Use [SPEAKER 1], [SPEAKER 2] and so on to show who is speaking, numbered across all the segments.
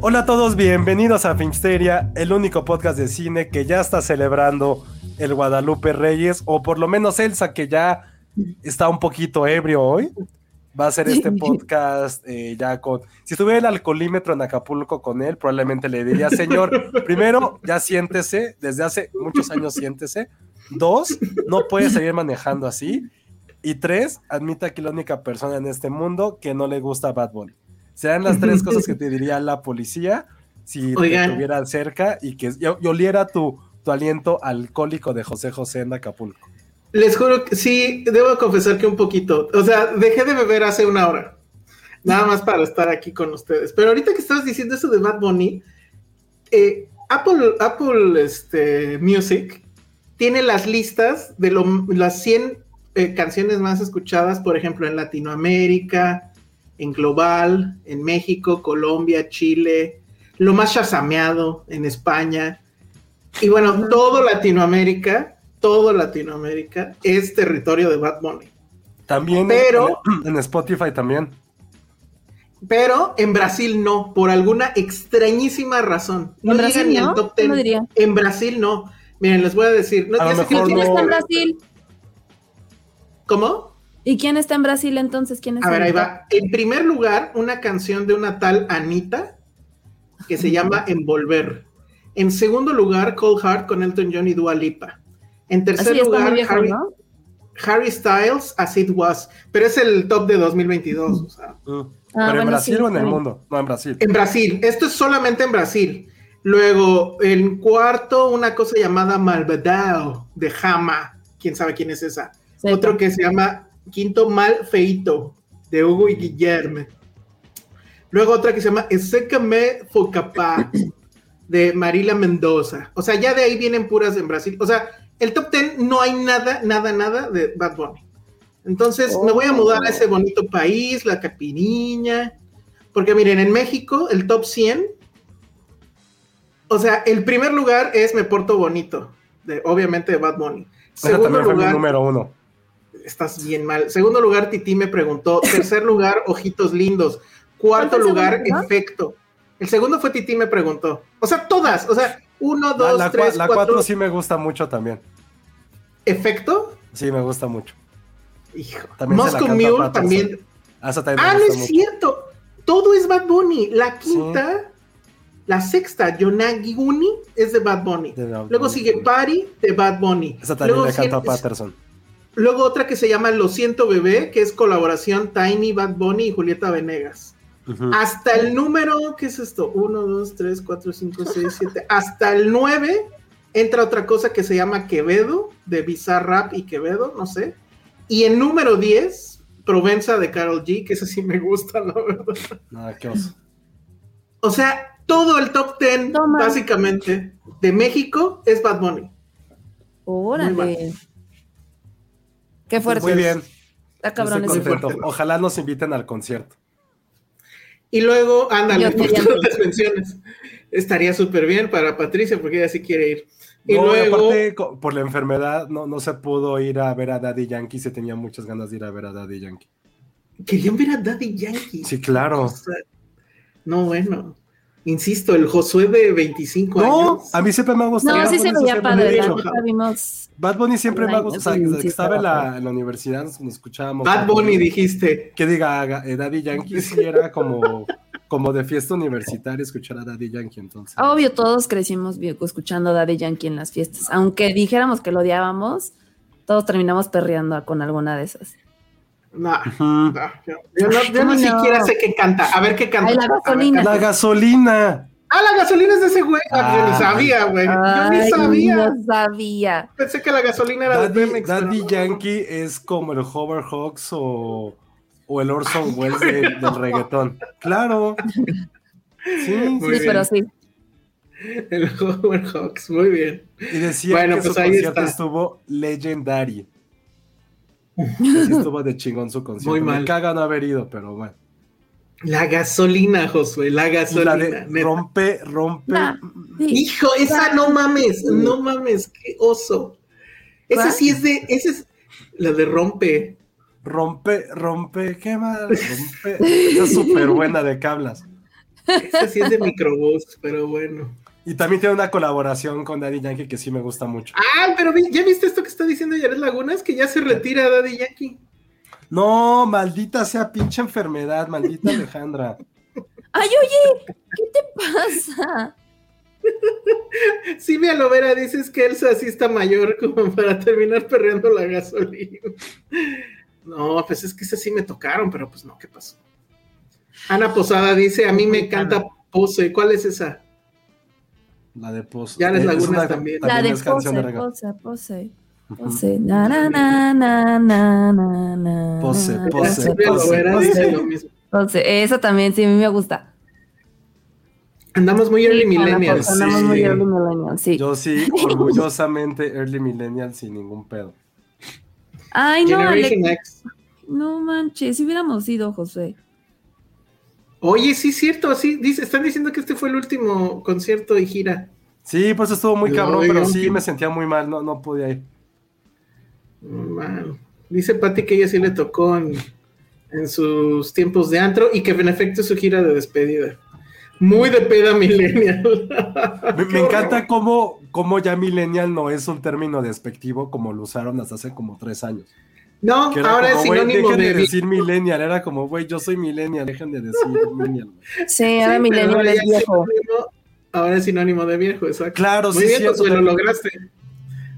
[SPEAKER 1] Hola a todos, bienvenidos a Filmsteria, el único podcast de cine que ya está celebrando el Guadalupe Reyes, o por lo menos Elsa, que ya está un poquito ebrio hoy. Va a hacer este podcast eh, ya con. Si estuviera el alcoholímetro en Acapulco con él, probablemente le diría, señor, primero, ya siéntese, desde hace muchos años siéntese. Dos, no puede seguir manejando así. Y tres, admita que la única persona en este mundo que no le gusta Bad Bunny. Serán las tres cosas que te diría la policía si te
[SPEAKER 2] Oigan.
[SPEAKER 1] estuviera cerca y que y- y oliera tu, tu aliento alcohólico de José José en Acapulco.
[SPEAKER 2] Les juro que sí, debo confesar que un poquito. O sea, dejé de beber hace una hora. Nada más para estar aquí con ustedes. Pero ahorita que estabas diciendo eso de Bad Bunny, eh, Apple, Apple este, Music tiene las listas de lo- las 100 eh, canciones más escuchadas, por ejemplo, en Latinoamérica, en Global, en México, Colombia, Chile, lo más chasameado en España. Y bueno, todo Latinoamérica, todo Latinoamérica es territorio de Bad Bunny.
[SPEAKER 1] También
[SPEAKER 2] Pero-
[SPEAKER 1] en, en Spotify también.
[SPEAKER 2] Pero en Brasil no, por alguna extrañísima razón. No
[SPEAKER 3] ¿En Brasil
[SPEAKER 2] ni
[SPEAKER 3] no?
[SPEAKER 2] top
[SPEAKER 3] ¿Quién
[SPEAKER 2] 10.
[SPEAKER 3] lo diría?
[SPEAKER 2] En Brasil no. Miren, les voy a decir. No,
[SPEAKER 1] A lo mejor
[SPEAKER 2] no
[SPEAKER 3] ¿Quién
[SPEAKER 1] no-
[SPEAKER 3] está en Brasil?
[SPEAKER 2] ¿Cómo?
[SPEAKER 3] ¿Y quién está en Brasil entonces? ¿Quién es
[SPEAKER 2] A ver,
[SPEAKER 3] el
[SPEAKER 2] ahí va. En primer lugar, una canción de una tal Anita que se llama Envolver. En segundo lugar, Cold Heart con Elton John y Dua Lipa. En tercer
[SPEAKER 3] Así está
[SPEAKER 2] lugar,
[SPEAKER 3] viejo,
[SPEAKER 2] Harry,
[SPEAKER 3] ¿no?
[SPEAKER 2] Harry Styles, As It Was. Pero es el top de 2022. O sea,
[SPEAKER 1] Mm.
[SPEAKER 3] Ah,
[SPEAKER 1] Pero en Brasil
[SPEAKER 3] sí,
[SPEAKER 1] o en el
[SPEAKER 3] está
[SPEAKER 1] mundo. No, en Brasil.
[SPEAKER 2] En Brasil, esto es solamente en Brasil. Luego, en cuarto, una cosa llamada Malvadao de Jama. ¿Quién sabe quién es esa? Otro que se llama Quinto Mal Feito de Hugo y Guillermo. Luego otra que se llama Esécame Focapá de Marila Mendoza. O sea, ya de ahí vienen puras en Brasil. O sea, el top 10 no hay nada, nada, nada de Bad Bunny. Entonces me voy a mudar a ese bonito país, la capiriña. Porque miren, en México, el top 100, o sea, el primer lugar es Me Porto Bonito, de, obviamente de Bad Bunny. Segundo
[SPEAKER 1] también fue mi
[SPEAKER 2] lugar,
[SPEAKER 1] número uno.
[SPEAKER 2] Estás bien mal. Segundo lugar, Titi me preguntó. Tercer lugar, Ojitos Lindos. Cuarto
[SPEAKER 3] ¿Cuál fue el
[SPEAKER 2] lugar,
[SPEAKER 3] segundo, no?
[SPEAKER 2] Efecto. El segundo fue Titi me preguntó. O sea, todas. O sea, uno, dos,
[SPEAKER 1] la,
[SPEAKER 2] tres,
[SPEAKER 1] la
[SPEAKER 2] cuatro.
[SPEAKER 1] cuatro sí me gusta mucho también.
[SPEAKER 2] Efecto.
[SPEAKER 1] Sí, me gusta mucho.
[SPEAKER 2] Hijo.
[SPEAKER 1] También
[SPEAKER 2] Moscow Mule
[SPEAKER 1] Patterson.
[SPEAKER 2] también.
[SPEAKER 1] Ah, también
[SPEAKER 2] Ah, no es
[SPEAKER 1] mucho.
[SPEAKER 2] cierto. Todo es Bad Bunny. La quinta, la sexta, Yonaguni, es de Bad Bunny.
[SPEAKER 1] De Bad
[SPEAKER 2] Luego
[SPEAKER 1] Bunny.
[SPEAKER 2] sigue Party de Bad Bunny.
[SPEAKER 1] Esa también
[SPEAKER 2] Luego
[SPEAKER 1] le canta a Patterson.
[SPEAKER 2] Luego otra que se llama Lo siento bebé, que es colaboración Tiny, Bad Bunny y Julieta Venegas.
[SPEAKER 1] Ujú.
[SPEAKER 2] Hasta el número, ¿qué es esto? 1, 2, 3, 4, 5, 6, 7. Hasta el 9 entra otra cosa que se llama Quevedo, de Bizarrap y Quevedo, no sé. Y en número 10, Provenza de Carol G, que esa sí me gusta, la verdad.
[SPEAKER 1] Ah, qué oso.
[SPEAKER 2] O sea, todo el top 10,
[SPEAKER 3] Toma.
[SPEAKER 2] básicamente, de México es Bad Bunny. Muy
[SPEAKER 3] Órale. Qué fuerte.
[SPEAKER 1] Muy bien.
[SPEAKER 3] Está cabrón
[SPEAKER 1] Estoy
[SPEAKER 3] ese.
[SPEAKER 1] contento. Ojalá nos inviten al concierto.
[SPEAKER 2] Y luego, ándale,
[SPEAKER 3] Yo
[SPEAKER 2] por todas las menciones. Estaría súper bien para Patricia, porque ella sí quiere ir. Y
[SPEAKER 1] No,
[SPEAKER 2] luego,
[SPEAKER 1] aparte, por la enfermedad, no, no se pudo ir a ver a Daddy Yankee. Se tenía muchas ganas de ir a ver a Daddy Yankee.
[SPEAKER 2] querían ver a Daddy Yankee.
[SPEAKER 1] Sí, claro.
[SPEAKER 2] O sea, no, bueno. Insisto, el Josué de 25
[SPEAKER 1] No,
[SPEAKER 2] años.
[SPEAKER 1] a mí siempre me ha gustado.
[SPEAKER 3] No,
[SPEAKER 1] Bad
[SPEAKER 3] sí se veía padre. vimos.
[SPEAKER 1] Bad Bunny siempre me ha gustado. O sea, que estaba en la,
[SPEAKER 3] estaba
[SPEAKER 1] en la universidad, nos, escuchábamos.
[SPEAKER 2] Bad Bunny dijiste.
[SPEAKER 1] Que diga, haga- eh, Daddy Yankee sí era como, como de fiesta universitaria escuchar a Daddy Yankee. Entonces,
[SPEAKER 3] Obvio, todos crecimos escuchando a Daddy Yankee en las fiestas. Aunque dijéramos que lo odiábamos, todos terminamos perreando con alguna de esas.
[SPEAKER 2] No, yo, yo no, siquiera sé qué canta. A ver qué canta.
[SPEAKER 3] Ay, la
[SPEAKER 2] ver,
[SPEAKER 3] gasolina.
[SPEAKER 2] canta.
[SPEAKER 1] La gasolina.
[SPEAKER 2] Ah, la gasolina es de ese güey. Ah, yo ni sabía, güey. Yo ni sabía.
[SPEAKER 3] No sabía.
[SPEAKER 2] Pensé que la gasolina era de
[SPEAKER 1] Daddy,
[SPEAKER 2] Pemex. pero
[SPEAKER 1] Daddy
[SPEAKER 2] no.
[SPEAKER 1] Yankee es como el Hover Hawks o, o el Orson Welles de- del reggaetón. Claro. Sí,
[SPEAKER 3] sí, pero sí.
[SPEAKER 2] El Howard Hawks, muy bien.
[SPEAKER 1] Y decía
[SPEAKER 2] Bueno,
[SPEAKER 1] que
[SPEAKER 2] pues
[SPEAKER 1] su
[SPEAKER 2] ahí
[SPEAKER 1] concierto
[SPEAKER 2] está.
[SPEAKER 1] estuvo legendary. Estuvo de chingón su concierto.
[SPEAKER 2] Muy
[SPEAKER 1] Me
[SPEAKER 2] mal.
[SPEAKER 1] caga no haber ido, pero bueno.
[SPEAKER 2] La gasolina, Josué, la gasolina.
[SPEAKER 1] la de
[SPEAKER 2] neta.
[SPEAKER 1] rompe, rompe.
[SPEAKER 3] Ah, sí.
[SPEAKER 2] Hijo, esa no mames, no mames, qué oso. Esa
[SPEAKER 3] ¿Cuál?
[SPEAKER 2] sí es de, esa es la de rompe.
[SPEAKER 1] Rompe, rompe, ¿qué más? Rompe. Esa es súper buena de cablas.
[SPEAKER 2] Esa sí es de microbús, pero bueno.
[SPEAKER 1] Y también tiene una colaboración con Daddy Yankee que sí me gusta mucho.
[SPEAKER 2] Ay, pero vi- ¿ya viste esto que está diciendo Yared Lagunas? Que ya se retira Daddy Yankee.
[SPEAKER 1] No, maldita sea pinche enfermedad, maldita Alejandra.
[SPEAKER 3] Ay, oye, ¿qué te pasa?
[SPEAKER 2] Silvia Lovera dices que Elsa sí está mayor como para terminar perreando la gasolina. No, pues es que esas sí me tocaron, pero pues no, ¿qué pasó? Ana Posada dice, a mí me encanta Pose. ¿Cuál es esa?
[SPEAKER 1] La de Pozo.
[SPEAKER 2] Ya les
[SPEAKER 1] Es
[SPEAKER 2] Lagunas
[SPEAKER 1] una-
[SPEAKER 2] también.
[SPEAKER 3] La de pose,
[SPEAKER 1] reggaetón.
[SPEAKER 3] pose, pose. Pose. Na, na, na, na, na, na, na,
[SPEAKER 1] Pose, pose, pose, pose.
[SPEAKER 3] Pose. Esa también, sí, a mí me gusta.
[SPEAKER 2] Andamos muy early
[SPEAKER 3] Sí,
[SPEAKER 2] millennials.
[SPEAKER 3] andamos muy early millennials, sí.
[SPEAKER 1] Yo sí, orgullosamente early millennial sin ningún pedo.
[SPEAKER 3] Ay, no,
[SPEAKER 2] Generation
[SPEAKER 3] Alex.
[SPEAKER 2] X.
[SPEAKER 3] No manches, si hubiéramos ido, José.
[SPEAKER 2] Oye, sí, cierto, sí, dice, están diciendo que este fue el último concierto y gira.
[SPEAKER 1] Sí, pues estuvo muy cabrón, pero sí
[SPEAKER 2] sí.
[SPEAKER 1] me sentía muy mal, no, no podía ir.
[SPEAKER 2] Man. Dice Patti que ella sí le tocó en, en sus tiempos de antro y que en efecto es su gira de despedida. Muy de peda millennial.
[SPEAKER 1] Me, me encanta cómo, cómo ya millennial no es un término despectivo como lo usaron hasta hace como tres años.
[SPEAKER 2] No,
[SPEAKER 1] Que era
[SPEAKER 2] ahora
[SPEAKER 1] como,
[SPEAKER 2] es sinónimo
[SPEAKER 1] dejen
[SPEAKER 2] de,
[SPEAKER 1] de decir millennial, era como, güey, yo soy millennial, dejen de decir millennial. güey.
[SPEAKER 3] Sí, ahora
[SPEAKER 2] Sí,
[SPEAKER 3] Millennial es viejo.
[SPEAKER 2] sinónimo- ahora es sinónimo de viejo, exacto.
[SPEAKER 1] Claro,
[SPEAKER 2] Muy
[SPEAKER 1] sí,
[SPEAKER 2] bien,
[SPEAKER 1] sí,
[SPEAKER 2] lo lograste.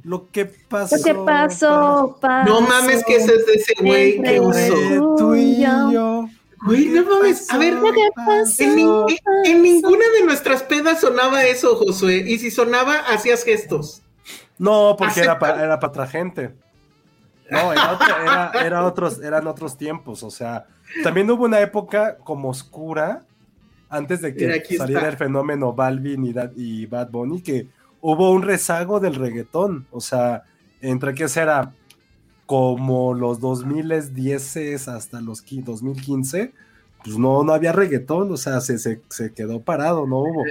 [SPEAKER 1] Lo que pasó.
[SPEAKER 3] ¿Qué te pasó?
[SPEAKER 2] No mames que ese es de ese güey,
[SPEAKER 1] pasó,
[SPEAKER 2] oso.
[SPEAKER 1] eh, tú y yo.
[SPEAKER 2] Güey, no mames, a ver,
[SPEAKER 3] ¿Qué pasó?
[SPEAKER 2] En, nin- en- en ninguna de nuestras pedas sonaba eso, Josué. Y si sonaba, hacías gestos.
[SPEAKER 1] No, porque era para era pa otra gente. No, era otra- era- era otros, eran otros tiempos. O sea, también hubo una época como oscura antes de que
[SPEAKER 2] Mira,
[SPEAKER 1] saliera
[SPEAKER 2] está.
[SPEAKER 1] el fenómeno Balvin y, y Bad Bunny, que hubo un rezago del reggaetón. O sea, entre que será como los 2010 hasta los qui- 2015, pues no, no había reggaetón. O sea, se, se, se quedó parado, no hubo.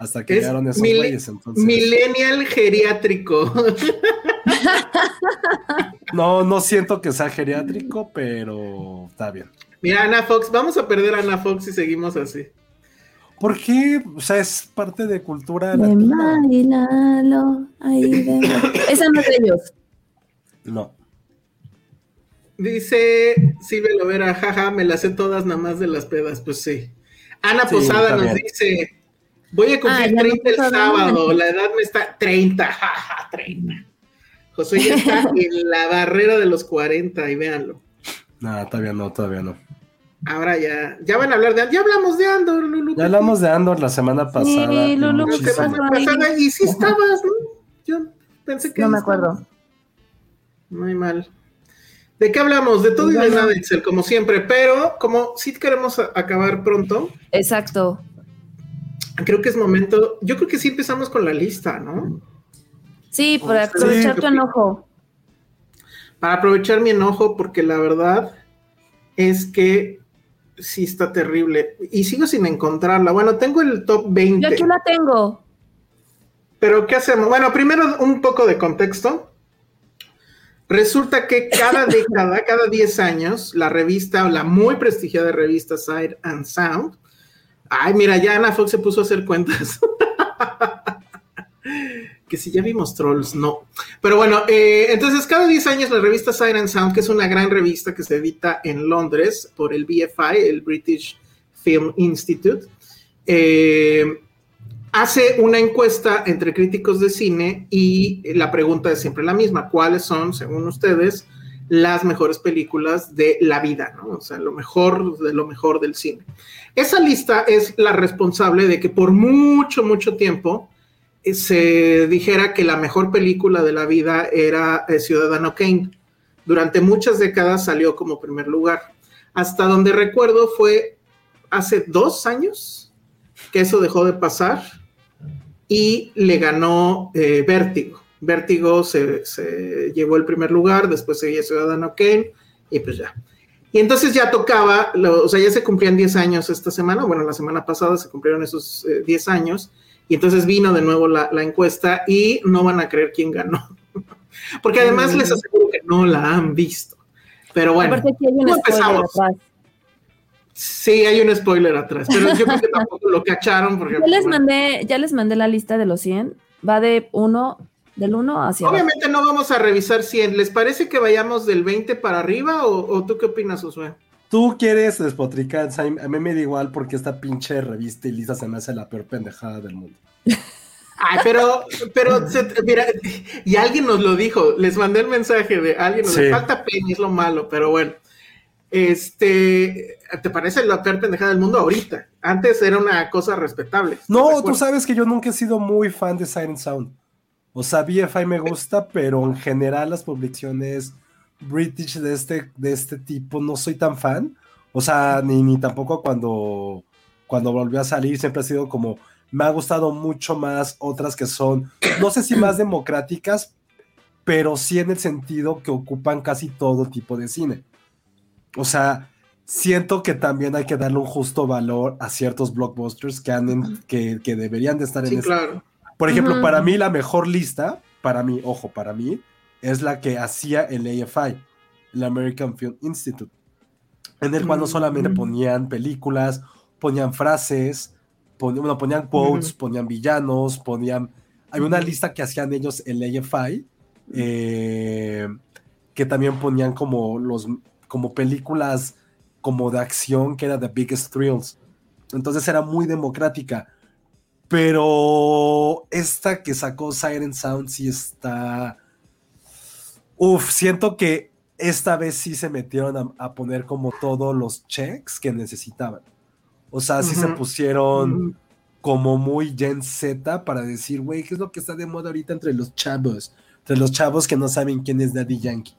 [SPEAKER 1] Hasta que
[SPEAKER 2] Es
[SPEAKER 1] llegaron esos
[SPEAKER 2] mil-
[SPEAKER 1] güeyes. Entonces,
[SPEAKER 2] Millennial geriátrico.
[SPEAKER 1] no, no siento que sea geriátrico, pero está bien.
[SPEAKER 2] Mira, Ana Fox, vamos a perder a Ana Fox si seguimos así.
[SPEAKER 1] ¿Por qué? O sea, es parte de cultura
[SPEAKER 3] De
[SPEAKER 1] latina.
[SPEAKER 3] Marilalo, ahí de... Esa no es de ellos.
[SPEAKER 1] No.
[SPEAKER 2] Dice Silvia Lovera, jaja, me las sé todas nada más de las pedas. Pues sí. Ana
[SPEAKER 1] Sí,
[SPEAKER 2] Posada nos
[SPEAKER 1] bien.
[SPEAKER 2] dice, voy a
[SPEAKER 3] Ah,
[SPEAKER 2] cumplir
[SPEAKER 3] no
[SPEAKER 2] 30 el sábado, la edad me está 30, jaja, 30. José ya está en la barrera de los 40 y véanlo.
[SPEAKER 1] No, todavía no, todavía no.
[SPEAKER 2] Ahora ya, ya van a hablar de, ya hablamos de Andor, Lulu.
[SPEAKER 1] Ya hablamos de Andor la semana pasada. y
[SPEAKER 3] Lulu,
[SPEAKER 2] La y si estabas, ¿no? Yo pensé que
[SPEAKER 3] No me acuerdo.
[SPEAKER 2] Muy mal. ¿De qué hablamos? De todo y de nada, Excel, como siempre, pero como sí queremos acabar pronto,
[SPEAKER 3] Exacto.
[SPEAKER 2] Creo que es momento, yo creo que sí empezamos con la lista, ¿no?
[SPEAKER 3] Sí, por aprovechar
[SPEAKER 2] Sí.
[SPEAKER 3] tu enojo.
[SPEAKER 2] Para aprovechar mi enojo, porque la verdad es que sí está terrible. Y sigo sin encontrarla. Bueno, tengo el top 20.
[SPEAKER 3] Yo aquí la tengo.
[SPEAKER 2] Pero ¿qué hacemos? Bueno, primero un poco de contexto. Resulta que cada década, cada 10 años, la revista, la muy prestigiada revista Sight and Sound, Ay, mira, ya Ana Fox se puso a hacer cuentas. que si ya vimos Trolls, no. Pero bueno, eh, entonces cada 10 años la revista Siren Sound, que es una gran revista que se edita en Londres por el BFI, el British Film Institute, eh, hace una encuesta entre críticos de cine y la pregunta es siempre la misma, ¿cuáles son, según ustedes, las mejores películas de la vida, ¿no? O sea, lo mejor de lo mejor del cine. Esa lista es la responsable de que por mucho, mucho tiempo eh, se dijera que la mejor película de la vida era eh, Ciudadano Kane. Durante muchas décadas salió como primer lugar. Hasta donde recuerdo fue hace dos años que eso dejó de pasar y le ganó eh, Vértigo. Vértigo se, llevó el primer lugar, después seguía Ciudadano Kane y pues ya. Y entonces ya tocaba, o sea, ya se cumplían 10 años esta semana, bueno, la semana pasada se cumplieron esos 10 eh, años, y entonces vino de nuevo la, encuesta y no van a creer quién ganó. Porque además les aseguro que no la han visto. Pero bueno, empezamos? Sí, hay un spoiler atrás, pero yo creo que tampoco lo cacharon. Porque,
[SPEAKER 3] ya, les mandé, ya les mandé la lista de los 100, va de 1 del 1 hacia
[SPEAKER 2] Obviamente no vamos a revisar 100. ¿Les parece que vayamos del 20 para arriba o, tú qué opinas, Josué?
[SPEAKER 1] Tú quieres despotricar, a mí me da igual porque esta pinche revista y lista se me hace la peor pendejada del mundo.
[SPEAKER 2] Ay, pero, pero, mira, y alguien nos lo dijo, les mandé el mensaje de alguien, nos falta peña, es lo malo, pero bueno. Este, ¿te parece la peor pendejada del mundo ahorita? Antes era una cosa respetable.
[SPEAKER 1] No, tú sabes que yo nunca he sido muy fan de Siren Sound. O sea, BFI me gusta, pero en general las publicaciones British de este, de este tipo no soy tan fan. O sea, ni, ni tampoco cuando, cuando volvió a salir, siempre ha sido como, me ha gustado mucho más otras que son, no sé si más democráticas, pero sí en el sentido que ocupan casi todo tipo de cine. O sea, siento que también hay que darle un justo valor a ciertos blockbusters que, han que, que, deberían de estar en
[SPEAKER 2] sí, claro.
[SPEAKER 1] Por ejemplo, para mí la mejor lista, para mí, ojo, para mí, es la que hacía el AFI, el American Film Institute, en el cual no solamente mm. ponían películas, ponían frases, ponían, ponían quotes, ponían villanos, ponían... Hay una lista que hacían ellos el AFI, eh, que también ponían como, los, como películas como de acción, que era The Biggest Thrills. Entonces era muy democrática pero esta que sacó Siren Sound sí está. Uf, siento que esta vez sí se metieron a, poner como todos los checks que necesitaban. O sea, sí se pusieron como muy Gen Z para decir, güey, ¿qué es lo que está de moda ahorita entre los chavos? Entre los chavos que no saben quién es Daddy Yankee.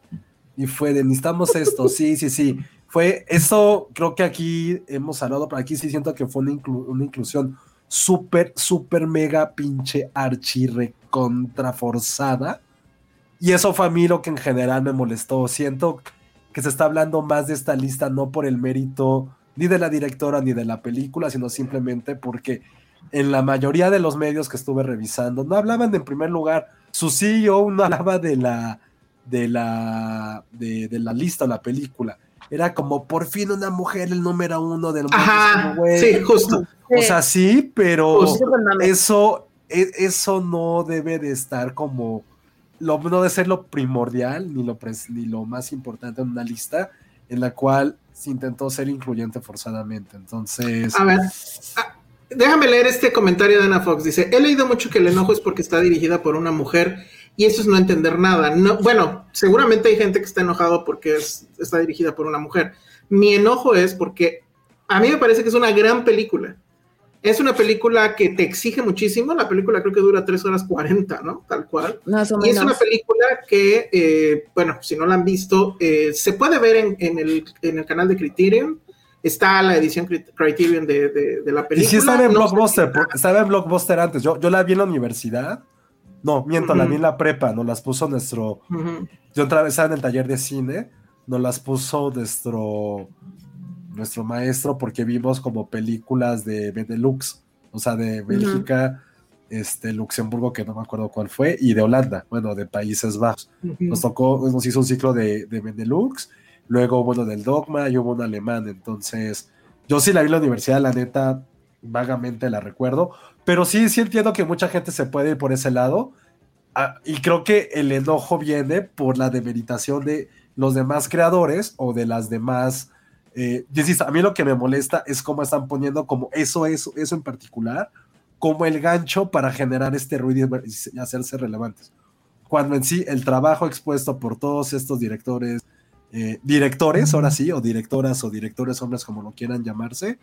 [SPEAKER 1] Y fue de, necesitamos esto, sí, sí, sí. Fue eso, creo que aquí hemos hablado, pero aquí sí siento que fue una, una inclusión súper, súper mega pinche archi recontraforzada. Y eso fue a mí lo que en general me molestó. Siento que se está hablando más de esta lista no por el mérito ni de la directora ni de la película, sino simplemente porque en la mayoría de los medios que estuve revisando no hablaban en primer lugar, su CEO no hablaba de la de la de, de la lista o la película era como por fin una mujer el número uno del mundo.
[SPEAKER 2] Ajá, sí, justo.
[SPEAKER 1] O sea, sí, pero eso, e, eso no debe de estar como, lo, no debe ser lo primordial ni lo, ni lo más importante en una lista en la cual se intentó ser incluyente forzadamente. Entonces...
[SPEAKER 2] A ver, ah, déjame leer este comentario de Ana Fox. Dice, he leído mucho que el enojo es porque está dirigida por una mujer y eso es no entender nada. No, bueno, seguramente hay gente que está enojado porque está dirigida por una mujer. Mi enojo es porque a mí me parece que es una gran película. Es una película que te exige muchísimo. La película creo que dura 3 horas 40, ¿no? Tal cual. y es una película que, eh, bueno, si no la han visto, eh, se puede ver en, el, canal de Criterion. Está la edición Criterion de, la película. Y
[SPEAKER 1] sí estaba en Blockbuster, estaba en Blockbuster antes. Yo, yo la vi en la universidad no, miento, la vi en la prepa, nos las puso nuestro. Yo otra vez en el taller de cine, nos las puso nuestro, nuestro maestro porque vimos como películas de Benelux, o sea, de Bélgica, este, Luxemburgo, que no me acuerdo cuál fue, y de Holanda, bueno, de Países Bajos. Nos tocó, nos hizo un ciclo de, de Benelux, luego, bueno, del Dogma y hubo un alemán, entonces. Yo sí la vi en la universidad, la neta, vagamente la recuerdo, pero sí, sí entiendo que mucha gente se puede ir por ese lado. Ah, y creo que el enojo viene por la demeritación de los demás creadores o de las demás. Eh, a mí lo que me molesta es cómo están poniendo como eso, eso, eso en particular, como el gancho para generar este ruido y hacerse relevantes. Cuando en sí el trabajo expuesto por todos estos directores, eh, directores, ahora sí, o directoras o directores hombres, como lo quieran llamarse,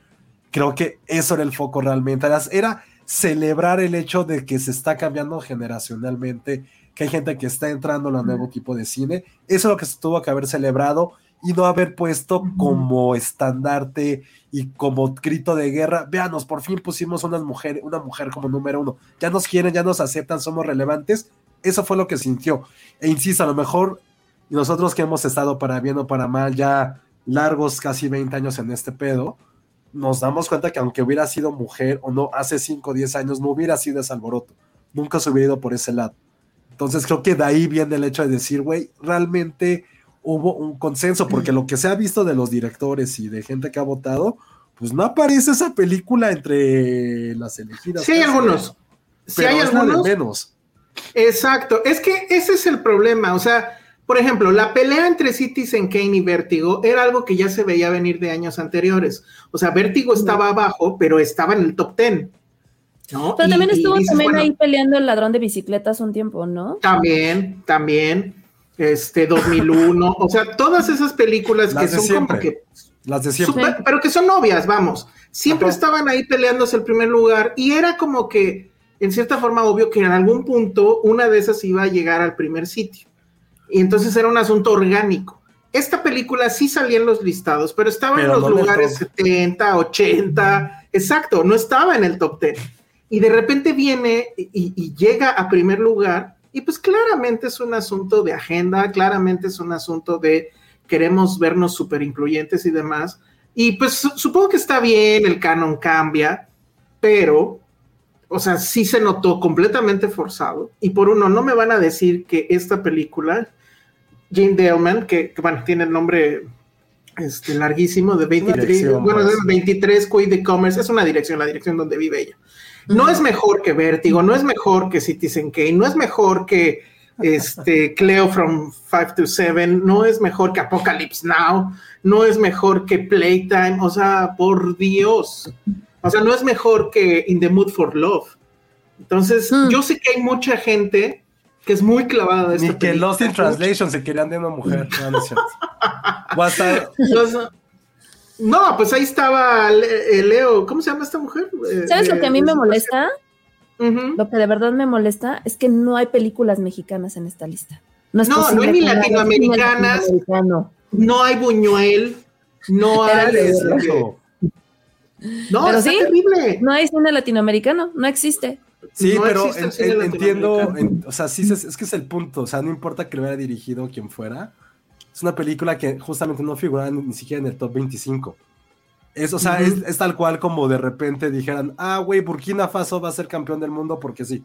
[SPEAKER 1] creo que eso era el foco realmente. Era, era celebrar el hecho de que se está cambiando generacionalmente, que hay gente que está entrando a un nuevo tipo de cine. Eso es lo que se tuvo que haber celebrado y no haber puesto como estandarte y como grito de guerra. Veanos, por fin pusimos una mujer, una mujer como número uno. Ya nos quieren, ya nos aceptan, somos relevantes. Eso fue lo que sintió. E insisto, a lo mejor nosotros que hemos estado para bien o para mal ya largos, casi 20 años en este pedo, nos damos cuenta que aunque hubiera sido mujer o no, hace 5 o 10 años no hubiera sido ese alboroto. Nunca se hubiera ido por ese lado. Entonces creo que de ahí viene el hecho de decir, güey, realmente hubo un consenso, porque lo que se ha visto de los directores y de gente que ha votado, pues no aparece esa película entre las elegidas.
[SPEAKER 2] Sí hay algunos. Sí hay algunos.
[SPEAKER 1] menos.
[SPEAKER 2] Exacto. Es que ese es el problema. O sea, por ejemplo, la pelea entre Citizen Kane y Vértigo era algo que ya se veía venir de años anteriores. O sea, Vértigo estaba abajo, pero estaba en el top ten.
[SPEAKER 3] ¿no? Pero también estuvo también ahí peleando el ladrón de bicicletas un tiempo, ¿no?
[SPEAKER 2] También, también. Este, 2001. o sea, todas esas películas que son como que.
[SPEAKER 1] Las de siempre.
[SPEAKER 2] pero que son novias, vamos. Siempre estaban ahí peleándose el primer lugar y era como que, en cierta forma, obvio que en algún punto una de esas iba a llegar al primer sitio y entonces era un asunto orgánico. Esta película sí salía en los listados, pero estaba en los lugares 70, 80, exacto, no estaba en el top 10. Y de repente viene y, llega a primer lugar, y pues claramente es un asunto de agenda, claramente es un asunto de queremos vernos súper incluyentes y demás. Y pues supongo que está bien, el canon cambia, pero, o sea, sí se notó completamente forzado. Y por uno, no me van a decir que esta película Jane Daleman, que, bueno, tiene el nombre este, larguísimo de 23, bueno, de 23 Quid de Commerce, es una dirección, la dirección donde vive ella. No es mejor que Vertigo, no es mejor que Citizen Kane, no es mejor que este, Cleo from 5 to 7, no es mejor que Apocalypse Now, no es mejor que Playtime, o sea, por Dios. O sea, no es mejor que In the Mood for Love. Entonces, hmm. yo sé que hay mucha gente que es muy clavada esta
[SPEAKER 1] Ni que Lost in Translation se querían de una mujer.
[SPEAKER 2] No, pues ahí estaba eh, Leo. ¿Cómo se llama esta mujer?
[SPEAKER 3] Eh, ¿Sabes lo que a mí me molesta? Lo que de verdad me molesta es que no hay películas mexicanas en esta lista.
[SPEAKER 2] No, no, no hay ni latinoamericanas. No hay Buñuel. No hay. Este, no, Pero sí, terrible.
[SPEAKER 3] No hay cine latinoamericano, no existe.
[SPEAKER 1] Sí, pero entiendo, o sea, sí, es, que es el punto, o sea, no importa que lo hubiera dirigido quien fuera, es una película que justamente no figura ni, siquiera en el top 25. Es, o sea, es, tal cual como de repente dijeran, ah, güey, Burkina Faso va a ser campeón del mundo porque sí.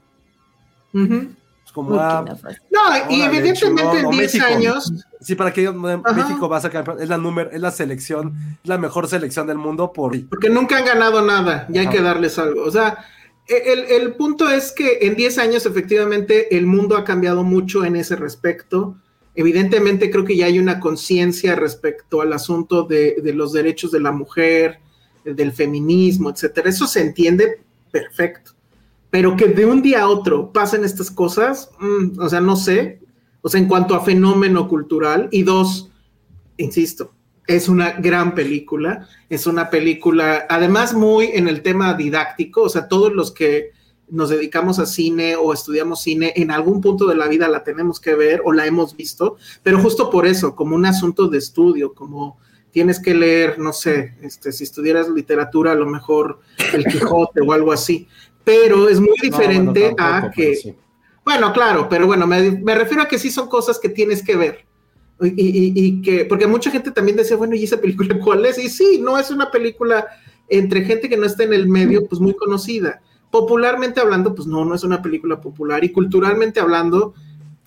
[SPEAKER 1] Es como, ah,
[SPEAKER 2] no, y evidentemente en 10 años.
[SPEAKER 1] Sí, para que México va a ser campeón, es la, número, es la selección, la mejor selección del mundo por.
[SPEAKER 2] Porque nunca han ganado nada y hay que darles algo. O sea, el, punto es que en 10 años efectivamente el mundo ha cambiado mucho en ese respecto. Evidentemente creo que ya hay una conciencia respecto al asunto de, los derechos de la mujer, del feminismo, etcétera. Eso se entiende perfecto. Pero que de un día a otro pasen estas cosas, mm, o sea, no sé. O sea, en cuanto a fenómeno cultural. Y dos, insisto, es una gran película, es una película, además muy en el tema didáctico, o sea, todos los que nos dedicamos a cine o estudiamos cine, en algún punto de la vida la tenemos que ver o la hemos visto, pero justo por eso, como un asunto de estudio, como tienes que leer, no sé, este, si estudiaras literatura, a lo mejor El Quijote o algo así, pero es muy diferente a que... Bueno, claro, pero bueno, me, me refiero a que sí son cosas que tienes que ver y, que, porque mucha gente también decía, bueno, ¿y esa película cuál es? Y sí, no es una película entre gente que no está en el medio, pues muy conocida. Popularmente hablando, pues no, no es una película popular. Y culturalmente hablando,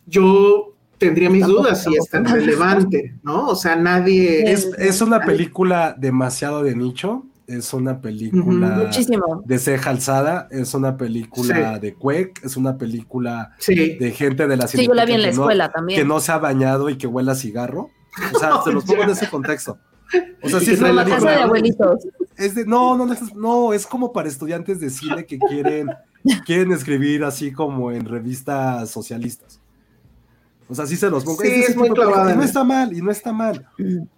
[SPEAKER 2] yo tendría mis dudas si es tan relevante, ¿no? O sea, nadie...
[SPEAKER 1] Es, es una película demasiado de nicho es una película
[SPEAKER 3] Muchísimo.
[SPEAKER 1] de ceja alzada, es una película de cuec, es una película
[SPEAKER 2] Sí.
[SPEAKER 1] de gente de la
[SPEAKER 3] Sí, yo la vi en la
[SPEAKER 1] que no-
[SPEAKER 3] escuela también.
[SPEAKER 1] que no se ha bañado y que huele a cigarro. O sea, se los pongo en ese contexto. O sea, sí es una
[SPEAKER 3] Casa de abuelitos.
[SPEAKER 1] es de, no, no, no, es- no, es como para estudiantes de cine que quieren, quieren escribir así como en revistas socialistas. O sea, sí se los pongo.
[SPEAKER 2] Sí,
[SPEAKER 1] de ese
[SPEAKER 2] es muy clavada
[SPEAKER 1] Y no
[SPEAKER 2] en
[SPEAKER 1] está mal, y no está mal.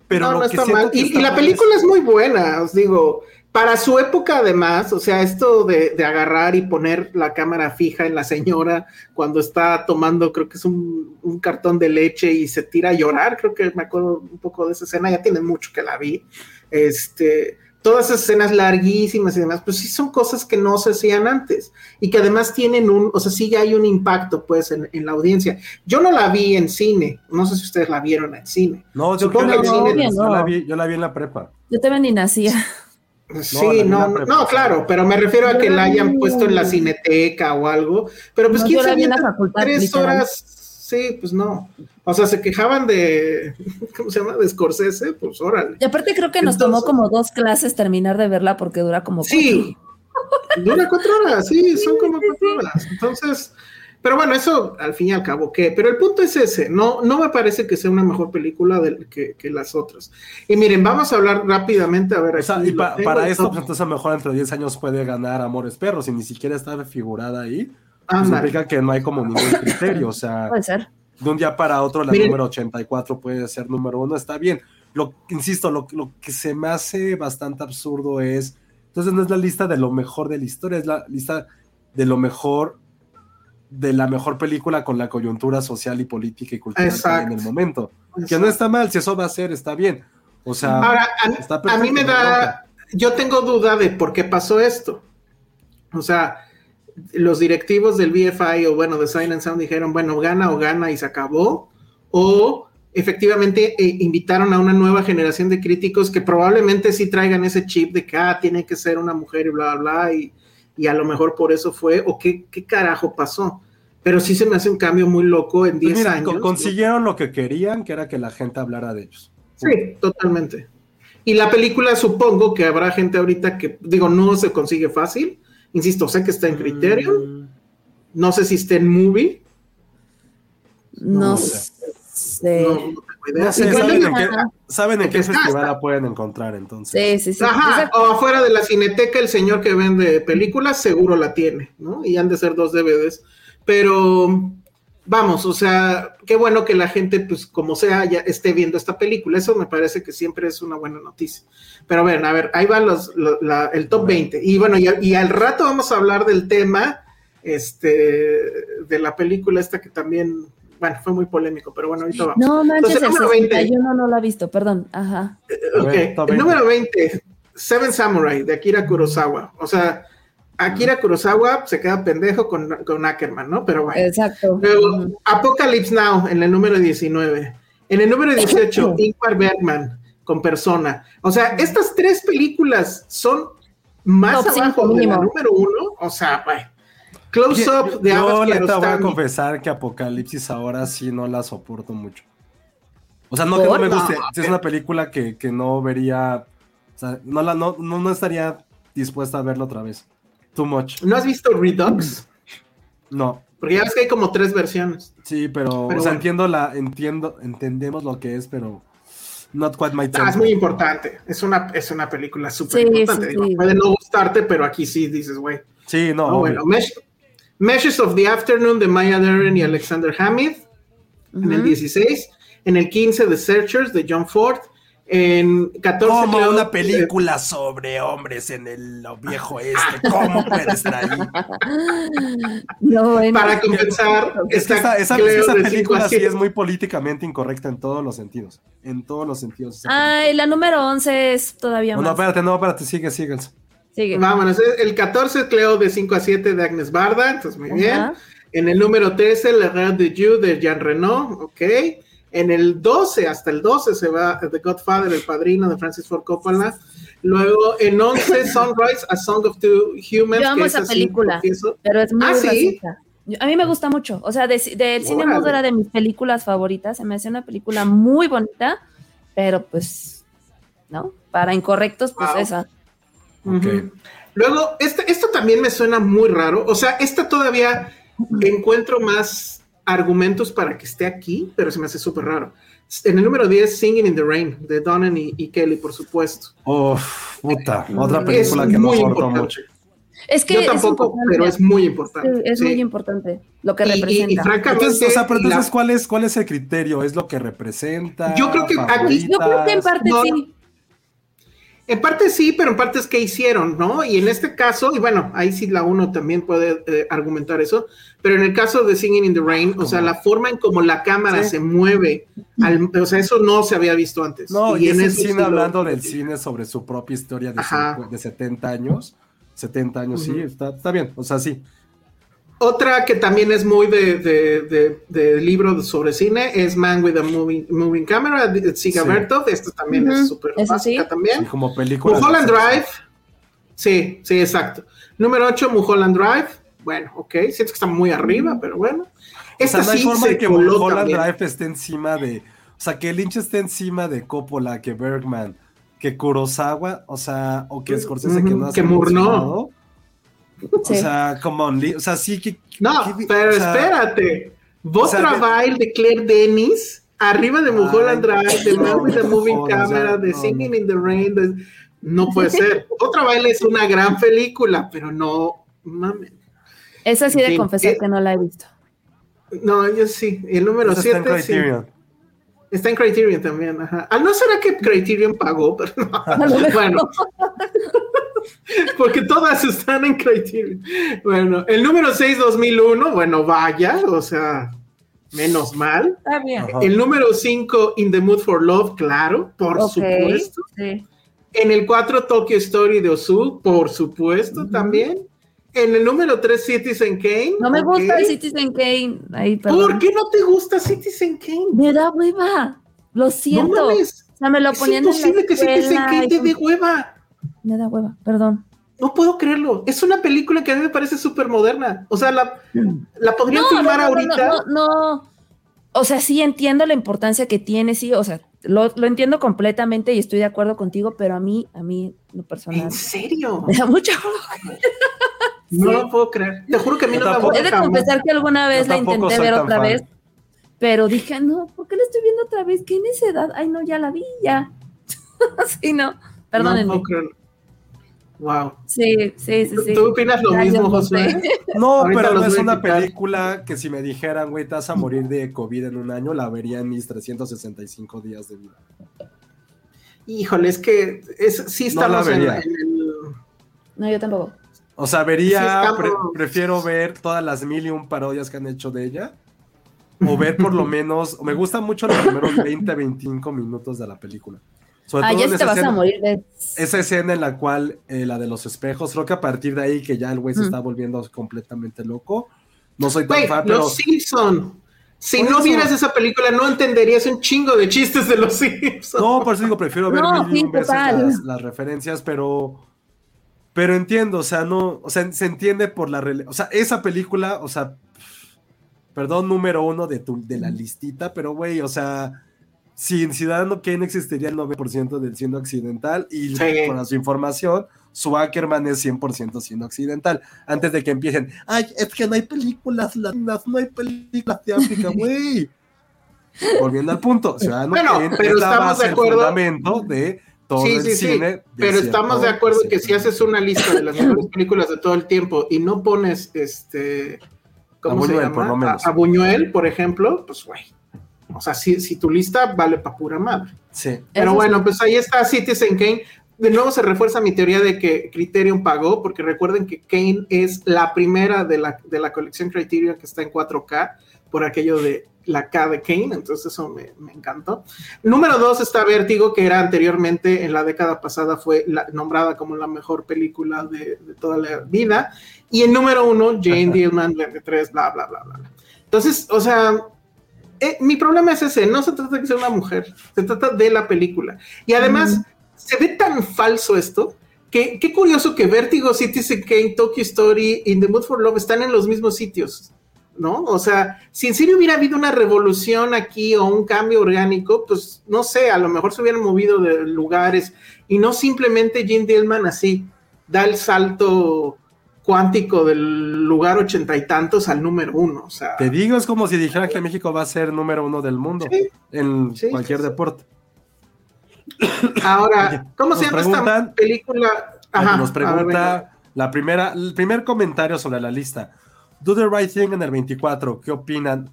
[SPEAKER 1] Pero
[SPEAKER 2] no,
[SPEAKER 1] lo
[SPEAKER 2] no
[SPEAKER 1] que
[SPEAKER 2] está mal.
[SPEAKER 1] que
[SPEAKER 2] Y,
[SPEAKER 1] está
[SPEAKER 2] y la
[SPEAKER 1] mal
[SPEAKER 2] película es muy buena, os digo. Para su época, además, o sea, esto de, de agarrar y poner la cámara fija en la señora cuando está tomando, creo que es un, un cartón de leche y se tira a llorar, creo que me acuerdo un poco de esa escena, ya tiene mucho que la vi. Este, todas esas escenas larguísimas y demás, pues sí son cosas que no se hacían antes y que además tienen un, o sea, sí ya hay un impacto, pues, en, en la audiencia. Yo no la vi en cine, no sé si ustedes la vieron en cine.
[SPEAKER 1] No, yo,
[SPEAKER 2] Supongo que
[SPEAKER 1] que
[SPEAKER 2] sí,
[SPEAKER 1] yo,
[SPEAKER 3] no.
[SPEAKER 1] la vi, yo la vi en la prepa.
[SPEAKER 3] Yo también ni nacía.
[SPEAKER 2] Sí,
[SPEAKER 1] la vi en
[SPEAKER 2] no,
[SPEAKER 1] la
[SPEAKER 2] no, no,
[SPEAKER 1] sí.
[SPEAKER 2] claro, pero me refiero a que
[SPEAKER 3] la
[SPEAKER 2] la hayan puesto en la cineteca o algo, pero pues
[SPEAKER 3] No,
[SPEAKER 2] quién
[SPEAKER 3] la
[SPEAKER 2] se
[SPEAKER 3] la
[SPEAKER 2] avienta tres horas, sí, pues no, o sea, se quejaban de, ¿cómo se llama? De Scorsese, pues órale.
[SPEAKER 3] Y aparte creo que nos tomó como dos clases terminar de verla porque dura como
[SPEAKER 2] Sí, dura cuatro horas, sí, son como cuatro horas, entonces, pero bueno, eso al fin y al cabo, ¿qué? Pero el punto es ese, no, no me parece que sea una mejor película que, que las otras. Y miren, vamos a hablar rápidamente, a ver,
[SPEAKER 1] O sea,
[SPEAKER 2] aquí
[SPEAKER 1] y pa- para esto, pues entonces a lo mejor entre 10 años puede ganar Amores Perros y ni siquiera está figurada ahí. Pues implica que no hay como ningún criterio. O sea,
[SPEAKER 3] Puede ser.
[SPEAKER 1] de un día para otro la
[SPEAKER 2] Miren.
[SPEAKER 1] número 84 puede ser número uno, está bien. Lo, insisto, lo, lo que se me hace bastante absurdo es, entonces no es la lista de lo mejor de la historia, es la lista de lo mejor de la mejor película con la coyuntura social y política y cultural que hay en el
[SPEAKER 2] Exacto.
[SPEAKER 1] momento. Que no está mal, si eso va a ser, está bien. O sea,
[SPEAKER 2] Ahora,
[SPEAKER 1] está
[SPEAKER 2] a, a
[SPEAKER 1] perfecto,
[SPEAKER 2] mí me da, yo tengo duda de por qué pasó esto. O sea, los directivos del BFI o bueno, de Silent Sound dijeron, bueno, gana o gana y se acabó. O efectivamente eh, invitaron a una nueva generación de críticos que probablemente sí traigan ese chip de que, ah, tiene que ser una mujer y bla, bla, bla, y, y a lo mejor por eso fue, o qué, qué carajo pasó. Pero sí se me hace un cambio muy loco en 10
[SPEAKER 1] Pues mira,
[SPEAKER 2] años.
[SPEAKER 1] con- consiguieron lo que querían, que era que la gente hablara de ellos.
[SPEAKER 2] Sí, totalmente. Y la película supongo que habrá gente ahorita que, digo, no se consigue fácil. Insisto, sé que está en Criterion.
[SPEAKER 1] Mm,
[SPEAKER 2] No sé si está en Movie.
[SPEAKER 3] No,
[SPEAKER 1] No
[SPEAKER 3] sé.
[SPEAKER 2] No, no tengo idea.
[SPEAKER 1] No sé, saben en qué, saben en qué
[SPEAKER 2] Está,
[SPEAKER 1] festival
[SPEAKER 2] está.
[SPEAKER 1] la pueden encontrar entonces.
[SPEAKER 3] Sí, sí, sí.
[SPEAKER 2] Ajá, o afuera de la cineteca, el señor que vende películas seguro la tiene, ¿no? Y han de ser dos DVDs. Pero vamos, o sea, qué bueno que la gente, pues como sea, ya esté viendo esta película. Eso me parece que siempre es una buena noticia. Pero ven, a ver, ahí va los, lo- la- el top 20. Y bueno, y, y al rato vamos a hablar del tema este, de la película esta que también, bueno, fue muy polémico, pero bueno, ahorita vamos.
[SPEAKER 3] No manches,
[SPEAKER 2] Entonces,
[SPEAKER 3] el
[SPEAKER 2] número 20.
[SPEAKER 3] 61 no lo he visto, perdón. Ajá.
[SPEAKER 1] A
[SPEAKER 2] Ok,
[SPEAKER 1] ver,
[SPEAKER 2] el
[SPEAKER 1] 20.
[SPEAKER 2] número 20, Seven Samurai de Akira Kurosawa. O sea, Akira Kurosawa se queda pendejo con, con Ackerman, ¿no? Pero bueno.
[SPEAKER 3] Exacto.
[SPEAKER 2] Luego. Apocalypse Now en el número 19. En el número 18, Ingmar Bergman con Persona. O sea, estas tres películas son más abajo de la número uno. O sea, bueno. Close
[SPEAKER 1] Yo,
[SPEAKER 2] Up de
[SPEAKER 1] yo neta voy a confesar que Apocalipsis ahora sí no la soporto mucho. O sea, no que no me guste,
[SPEAKER 2] No,
[SPEAKER 1] es una película que, que no vería, o sea, no, la, no, no, no estaría dispuesta a verla otra vez. Too much.
[SPEAKER 2] ¿No has visto Redux?
[SPEAKER 1] No,
[SPEAKER 2] Porque ya ves que hay como tres versiones.
[SPEAKER 1] sí, pero,
[SPEAKER 2] Pero
[SPEAKER 1] o sea,
[SPEAKER 2] bueno.
[SPEAKER 1] entiendo la, entiendo, entendemos lo que es, pero not quite my
[SPEAKER 2] Ah,
[SPEAKER 1] tempo.
[SPEAKER 2] es muy importante. Es una, es una película súper
[SPEAKER 3] Sí,
[SPEAKER 2] importante.
[SPEAKER 3] sí,
[SPEAKER 2] Digo,
[SPEAKER 3] sí.
[SPEAKER 2] Puede no gustarte, pero aquí sí dices, güey.
[SPEAKER 1] Sí, no,
[SPEAKER 2] Ah, bueno, Mesh- Meshes of the Afternoon de Maya Deren y Alexander Hamid en el
[SPEAKER 3] Ujú.
[SPEAKER 2] 16. En el 15, The Searchers de John Ford. En 14,
[SPEAKER 1] Como una
[SPEAKER 2] eh,
[SPEAKER 1] película sobre hombres en el lo viejo este, ¿cómo puede estar ahí?
[SPEAKER 3] No, bueno.
[SPEAKER 2] para compensar,
[SPEAKER 1] Es que esa, película sí es muy políticamente incorrecta en todos los sentidos. En todos los sentidos.
[SPEAKER 3] Ay, la número 11 es todavía.
[SPEAKER 1] No, no,
[SPEAKER 3] más.
[SPEAKER 1] espérate, no, espérate, sigue, sigue.
[SPEAKER 3] Sigue.
[SPEAKER 2] Vámonos, el 14, Cleo de 5 a 7 de Agnes Barda, entonces muy bien. En el número 13, La Reine de You de Jean Reno, ok. En el 12, hasta el 12 se va The Godfather, El Padrino de Francis Ford Coppola. Luego en 11, Sunrise, A Song of Two Humans.
[SPEAKER 3] Yo amo
[SPEAKER 2] que
[SPEAKER 3] esa película. Pero es muy
[SPEAKER 2] Ah,
[SPEAKER 3] A mí me gusta mucho. O sea, de- del cine mudo era de mis películas favoritas. Se me hacía una película muy bonita, pero pues, ¿no? Para incorrectos, pues
[SPEAKER 2] Wow.
[SPEAKER 3] esa.
[SPEAKER 2] Luego, este, esto también me suena muy raro. O sea, esta todavía encuentro más argumentos para que esté aquí, pero se me hace súper raro. En el número 10, Singing in the Rain, de Donen y, y Kelly, por supuesto.
[SPEAKER 1] Uf, puta, otra
[SPEAKER 2] Es
[SPEAKER 1] película que
[SPEAKER 2] muy
[SPEAKER 1] nos cortó mucho.
[SPEAKER 3] Es que
[SPEAKER 2] Yo
[SPEAKER 3] es
[SPEAKER 2] tampoco,
[SPEAKER 3] importante.
[SPEAKER 2] pero es muy importante.
[SPEAKER 3] es
[SPEAKER 2] sí.
[SPEAKER 3] muy importante lo que
[SPEAKER 2] Y- y- y
[SPEAKER 3] representa.
[SPEAKER 2] francamente,
[SPEAKER 1] Entonces, o sea, pero entonces,
[SPEAKER 2] la-
[SPEAKER 1] ¿cuál es, ¿cuál es el criterio? ¿Es lo que representa?
[SPEAKER 2] Yo creo que aquí-.
[SPEAKER 3] Yo creo que en parte
[SPEAKER 2] No,
[SPEAKER 3] sí.
[SPEAKER 2] En parte sí, pero en parte es que hicieron, ¿no? Y en este caso, y bueno, ahí sí la uno también puede eh, argumentar eso, pero en el caso de Singing in the Rain, o sea, la forma en como la cámara
[SPEAKER 1] Sí.
[SPEAKER 2] se mueve, al- o sea, eso no se había visto antes.
[SPEAKER 1] No, y,
[SPEAKER 2] en
[SPEAKER 1] es el
[SPEAKER 2] sí
[SPEAKER 1] cine
[SPEAKER 2] lo-
[SPEAKER 1] hablando del cine sobre su propia historia de, de 70 años. 70 años, sí, está, está bien. O sea, sí.
[SPEAKER 2] Otra que también es muy de, de, de- de libro sobre cine es Man with a Moving, moving Camera, de Siga
[SPEAKER 1] Sí.
[SPEAKER 2] Bertov. Esto también es súper básica
[SPEAKER 3] sí.
[SPEAKER 2] también.
[SPEAKER 1] sí, como película.
[SPEAKER 2] Mulholland Drive. Sí, sí, exacto. Número 8, Mulholland Drive. Bueno, ok, siento que está muy arriba, pero bueno.
[SPEAKER 1] O sea,
[SPEAKER 2] Esta
[SPEAKER 1] no hay
[SPEAKER 2] sí
[SPEAKER 1] forma de que Mulholland
[SPEAKER 2] también.
[SPEAKER 1] Drive esté encima de. O sea, que Lynch esté encima de Coppola, que Bergman, que Kurosawa, o sea, o que Scorsese, que no ha
[SPEAKER 2] que Murnau. O
[SPEAKER 1] O
[SPEAKER 3] Sí.
[SPEAKER 1] sea, come on, o sea, sí que.
[SPEAKER 2] No,
[SPEAKER 1] que-
[SPEAKER 2] pero
[SPEAKER 1] o sea,
[SPEAKER 2] espérate. Vos
[SPEAKER 1] sea,
[SPEAKER 2] Travail de Claire Dennis, arriba de Mulholland Drive, de Man
[SPEAKER 1] no,
[SPEAKER 2] with Moving Camera, de
[SPEAKER 1] no,
[SPEAKER 2] Singing
[SPEAKER 1] no.
[SPEAKER 2] in the Rain. de- No puede ser. Otra baile es una gran película, pero no mames.
[SPEAKER 3] Esa sí de
[SPEAKER 2] Sí,
[SPEAKER 3] confesar
[SPEAKER 2] eh,
[SPEAKER 3] que no la he visto.
[SPEAKER 2] No, yo sí. El número
[SPEAKER 1] Esa está en
[SPEAKER 2] 7 sí.
[SPEAKER 1] Criterion.
[SPEAKER 2] Está en Criterion también, ajá. Ah, no será que Criterion pagó, pero no. bueno. Porque todas están en Criterion. Bueno, el número 6, 2001, bueno, vaya, o sea, menos mal.
[SPEAKER 3] Está bien.
[SPEAKER 2] El número 5, In the Mood for Love, claro, por
[SPEAKER 3] Ok,
[SPEAKER 2] supuesto.
[SPEAKER 3] sí.
[SPEAKER 2] En el 4, Tokyo Story de Ozu, por supuesto, también. En el número 3, Citizen Kane.
[SPEAKER 3] No me
[SPEAKER 2] ok.
[SPEAKER 3] gusta el Citizen Kane. Ahí.
[SPEAKER 2] ¿Por qué no te gusta Citizen Kane?
[SPEAKER 3] Me da hueva. Lo
[SPEAKER 2] No
[SPEAKER 3] siento.
[SPEAKER 2] mames.
[SPEAKER 3] o sea, me lo
[SPEAKER 2] Es
[SPEAKER 3] ponían en la
[SPEAKER 2] imposible que Citizen Kane te dé hueva.
[SPEAKER 3] Me da hueva, perdón.
[SPEAKER 2] No puedo creerlo. Es una película que a mí me parece súper moderna. O sea, la, la podrían
[SPEAKER 3] No,
[SPEAKER 2] filmar
[SPEAKER 3] no, no,
[SPEAKER 2] ahorita.
[SPEAKER 3] No, no, no. O sea, sí entiendo la importancia que tiene, sí, o sea, lo, lo entiendo completamente y estoy de acuerdo contigo, pero a mí, a mí, lo personal,
[SPEAKER 2] ¿En serio?
[SPEAKER 3] me da mucha.
[SPEAKER 2] No lo puedo creer. Te juro que a mí
[SPEAKER 1] Yo
[SPEAKER 2] no me
[SPEAKER 1] tampoco.
[SPEAKER 3] He de confesar que alguna vez
[SPEAKER 1] Yo
[SPEAKER 3] la intenté ver otra
[SPEAKER 1] fan.
[SPEAKER 3] vez, pero dije, no, ¿por qué la estoy viendo otra vez? ¿Qué necedad? Ay, no, ya la vi, ya. sí, no,
[SPEAKER 2] No
[SPEAKER 3] perdónenme.
[SPEAKER 2] puedo creerlo. Wow.
[SPEAKER 3] sí, sí, sí, sí.
[SPEAKER 2] ¿Tú opinas lo
[SPEAKER 3] Ya,
[SPEAKER 2] mismo,
[SPEAKER 3] no
[SPEAKER 2] Josué?
[SPEAKER 1] No, pero no es una película que si me dijeran, güey, te vas a morir de COVID en un año, la vería en mis 365 días de vida.
[SPEAKER 2] Híjole, es que es, sí
[SPEAKER 1] No la
[SPEAKER 2] estamos en,
[SPEAKER 1] vería.
[SPEAKER 2] en el...
[SPEAKER 3] No, yo tampoco.
[SPEAKER 1] O sea,
[SPEAKER 2] Sí,
[SPEAKER 1] vería,
[SPEAKER 2] estamos-
[SPEAKER 1] pre- prefiero ver todas las mil y un parodias que han hecho de ella. O ver por lo menos, me gustan mucho los primeros 20, 25 minutos de la película. Sobre
[SPEAKER 3] Ah,
[SPEAKER 1] todo
[SPEAKER 3] ya
[SPEAKER 1] en
[SPEAKER 3] sí te
[SPEAKER 1] esa
[SPEAKER 3] vas a
[SPEAKER 1] escena-
[SPEAKER 3] morir de...
[SPEAKER 1] Esa escena en la cual, eh, la de los espejos, creo que a partir de ahí que ya el güey se
[SPEAKER 3] Mm.
[SPEAKER 1] está volviendo completamente loco. No soy tan
[SPEAKER 2] Güey,
[SPEAKER 1] fan, pero
[SPEAKER 2] Los Simpson. Si no
[SPEAKER 1] eso.
[SPEAKER 2] vieras esa película, no entenderías un chingo de chistes de los Simpsons.
[SPEAKER 1] No, por eso digo, prefiero ver
[SPEAKER 3] No, sí,
[SPEAKER 1] veces las, las referencias, pero. Pero entiendo, o sea, no. O sea, se entiende por la. O sea, esa película, o sea. Perdón, número uno de, tu, de la listita, pero güey, o sea. Sin Ciudadano Kane existiría el 9% del cine occidental y
[SPEAKER 2] Sí.
[SPEAKER 1] por su información, su Ackerman es 100% cine occidental. Antes de que empiecen, ay, es que no hay películas latinas, no hay películas de África, güey. Volviendo al punto, Ciudadano
[SPEAKER 2] Bueno,
[SPEAKER 1] Kane
[SPEAKER 2] pero
[SPEAKER 1] es la base,
[SPEAKER 2] de
[SPEAKER 1] el
[SPEAKER 2] acuerdo.
[SPEAKER 1] fundamento de todo
[SPEAKER 2] Sí,
[SPEAKER 1] el
[SPEAKER 2] sí,
[SPEAKER 1] cine.
[SPEAKER 2] Pero estamos de acuerdo que si haces una lista de las mejores películas de todo el tiempo y no pones este. ¿Cómo
[SPEAKER 1] A
[SPEAKER 2] se
[SPEAKER 1] por lo
[SPEAKER 2] llama?
[SPEAKER 1] menos.
[SPEAKER 2] A, a Buñuel, por ejemplo, pues güey. O sea, si, si tu lista vale para pura madre.
[SPEAKER 1] Sí.
[SPEAKER 2] Pero
[SPEAKER 3] Eso
[SPEAKER 2] bueno,
[SPEAKER 3] sí.
[SPEAKER 2] pues ahí está Citizen Kane. De nuevo se refuerza mi teoría de que Criterion pagó, porque recuerden que Kane es la primera de la, de la colección Criterion que está en 4K, por aquello de la K de Kane, entonces eso me, me encantó. Número dos está Vértigo, que era anteriormente, en la década pasada, fue la- nombrada como la mejor película de, de toda la vida. Y el número uno, Jane Dillman, 23, bla, bla, bla, bla. bla. Entonces, o sea, eh, mi problema es ese, no se trata de que sea una mujer, se trata de la película. Y además, se ve tan falso esto, que qué curioso que Vertigo, Citizen Kane, Tokyo Story, In the Mood for Love están en los mismos sitios, ¿no? O sea, si en serio hubiera habido una revolución aquí o un cambio orgánico, pues no sé, a lo mejor se hubieran movido de lugares y no simplemente Jim Dillman así, da el salto cuántico del lugar ochenta y tantos al número uno. O sea,
[SPEAKER 1] Te digo, es como si dijera que México va a ser número uno del mundo
[SPEAKER 2] Sí.
[SPEAKER 1] en
[SPEAKER 2] Sí,
[SPEAKER 1] cualquier deporte.
[SPEAKER 2] ahora, ¿cómo se llama esta película? Ajá,
[SPEAKER 1] Nos
[SPEAKER 2] ver,
[SPEAKER 1] pregunta la primera, el primer comentario sobre la lista. Do the right thing en el 24. ¿Qué opinan?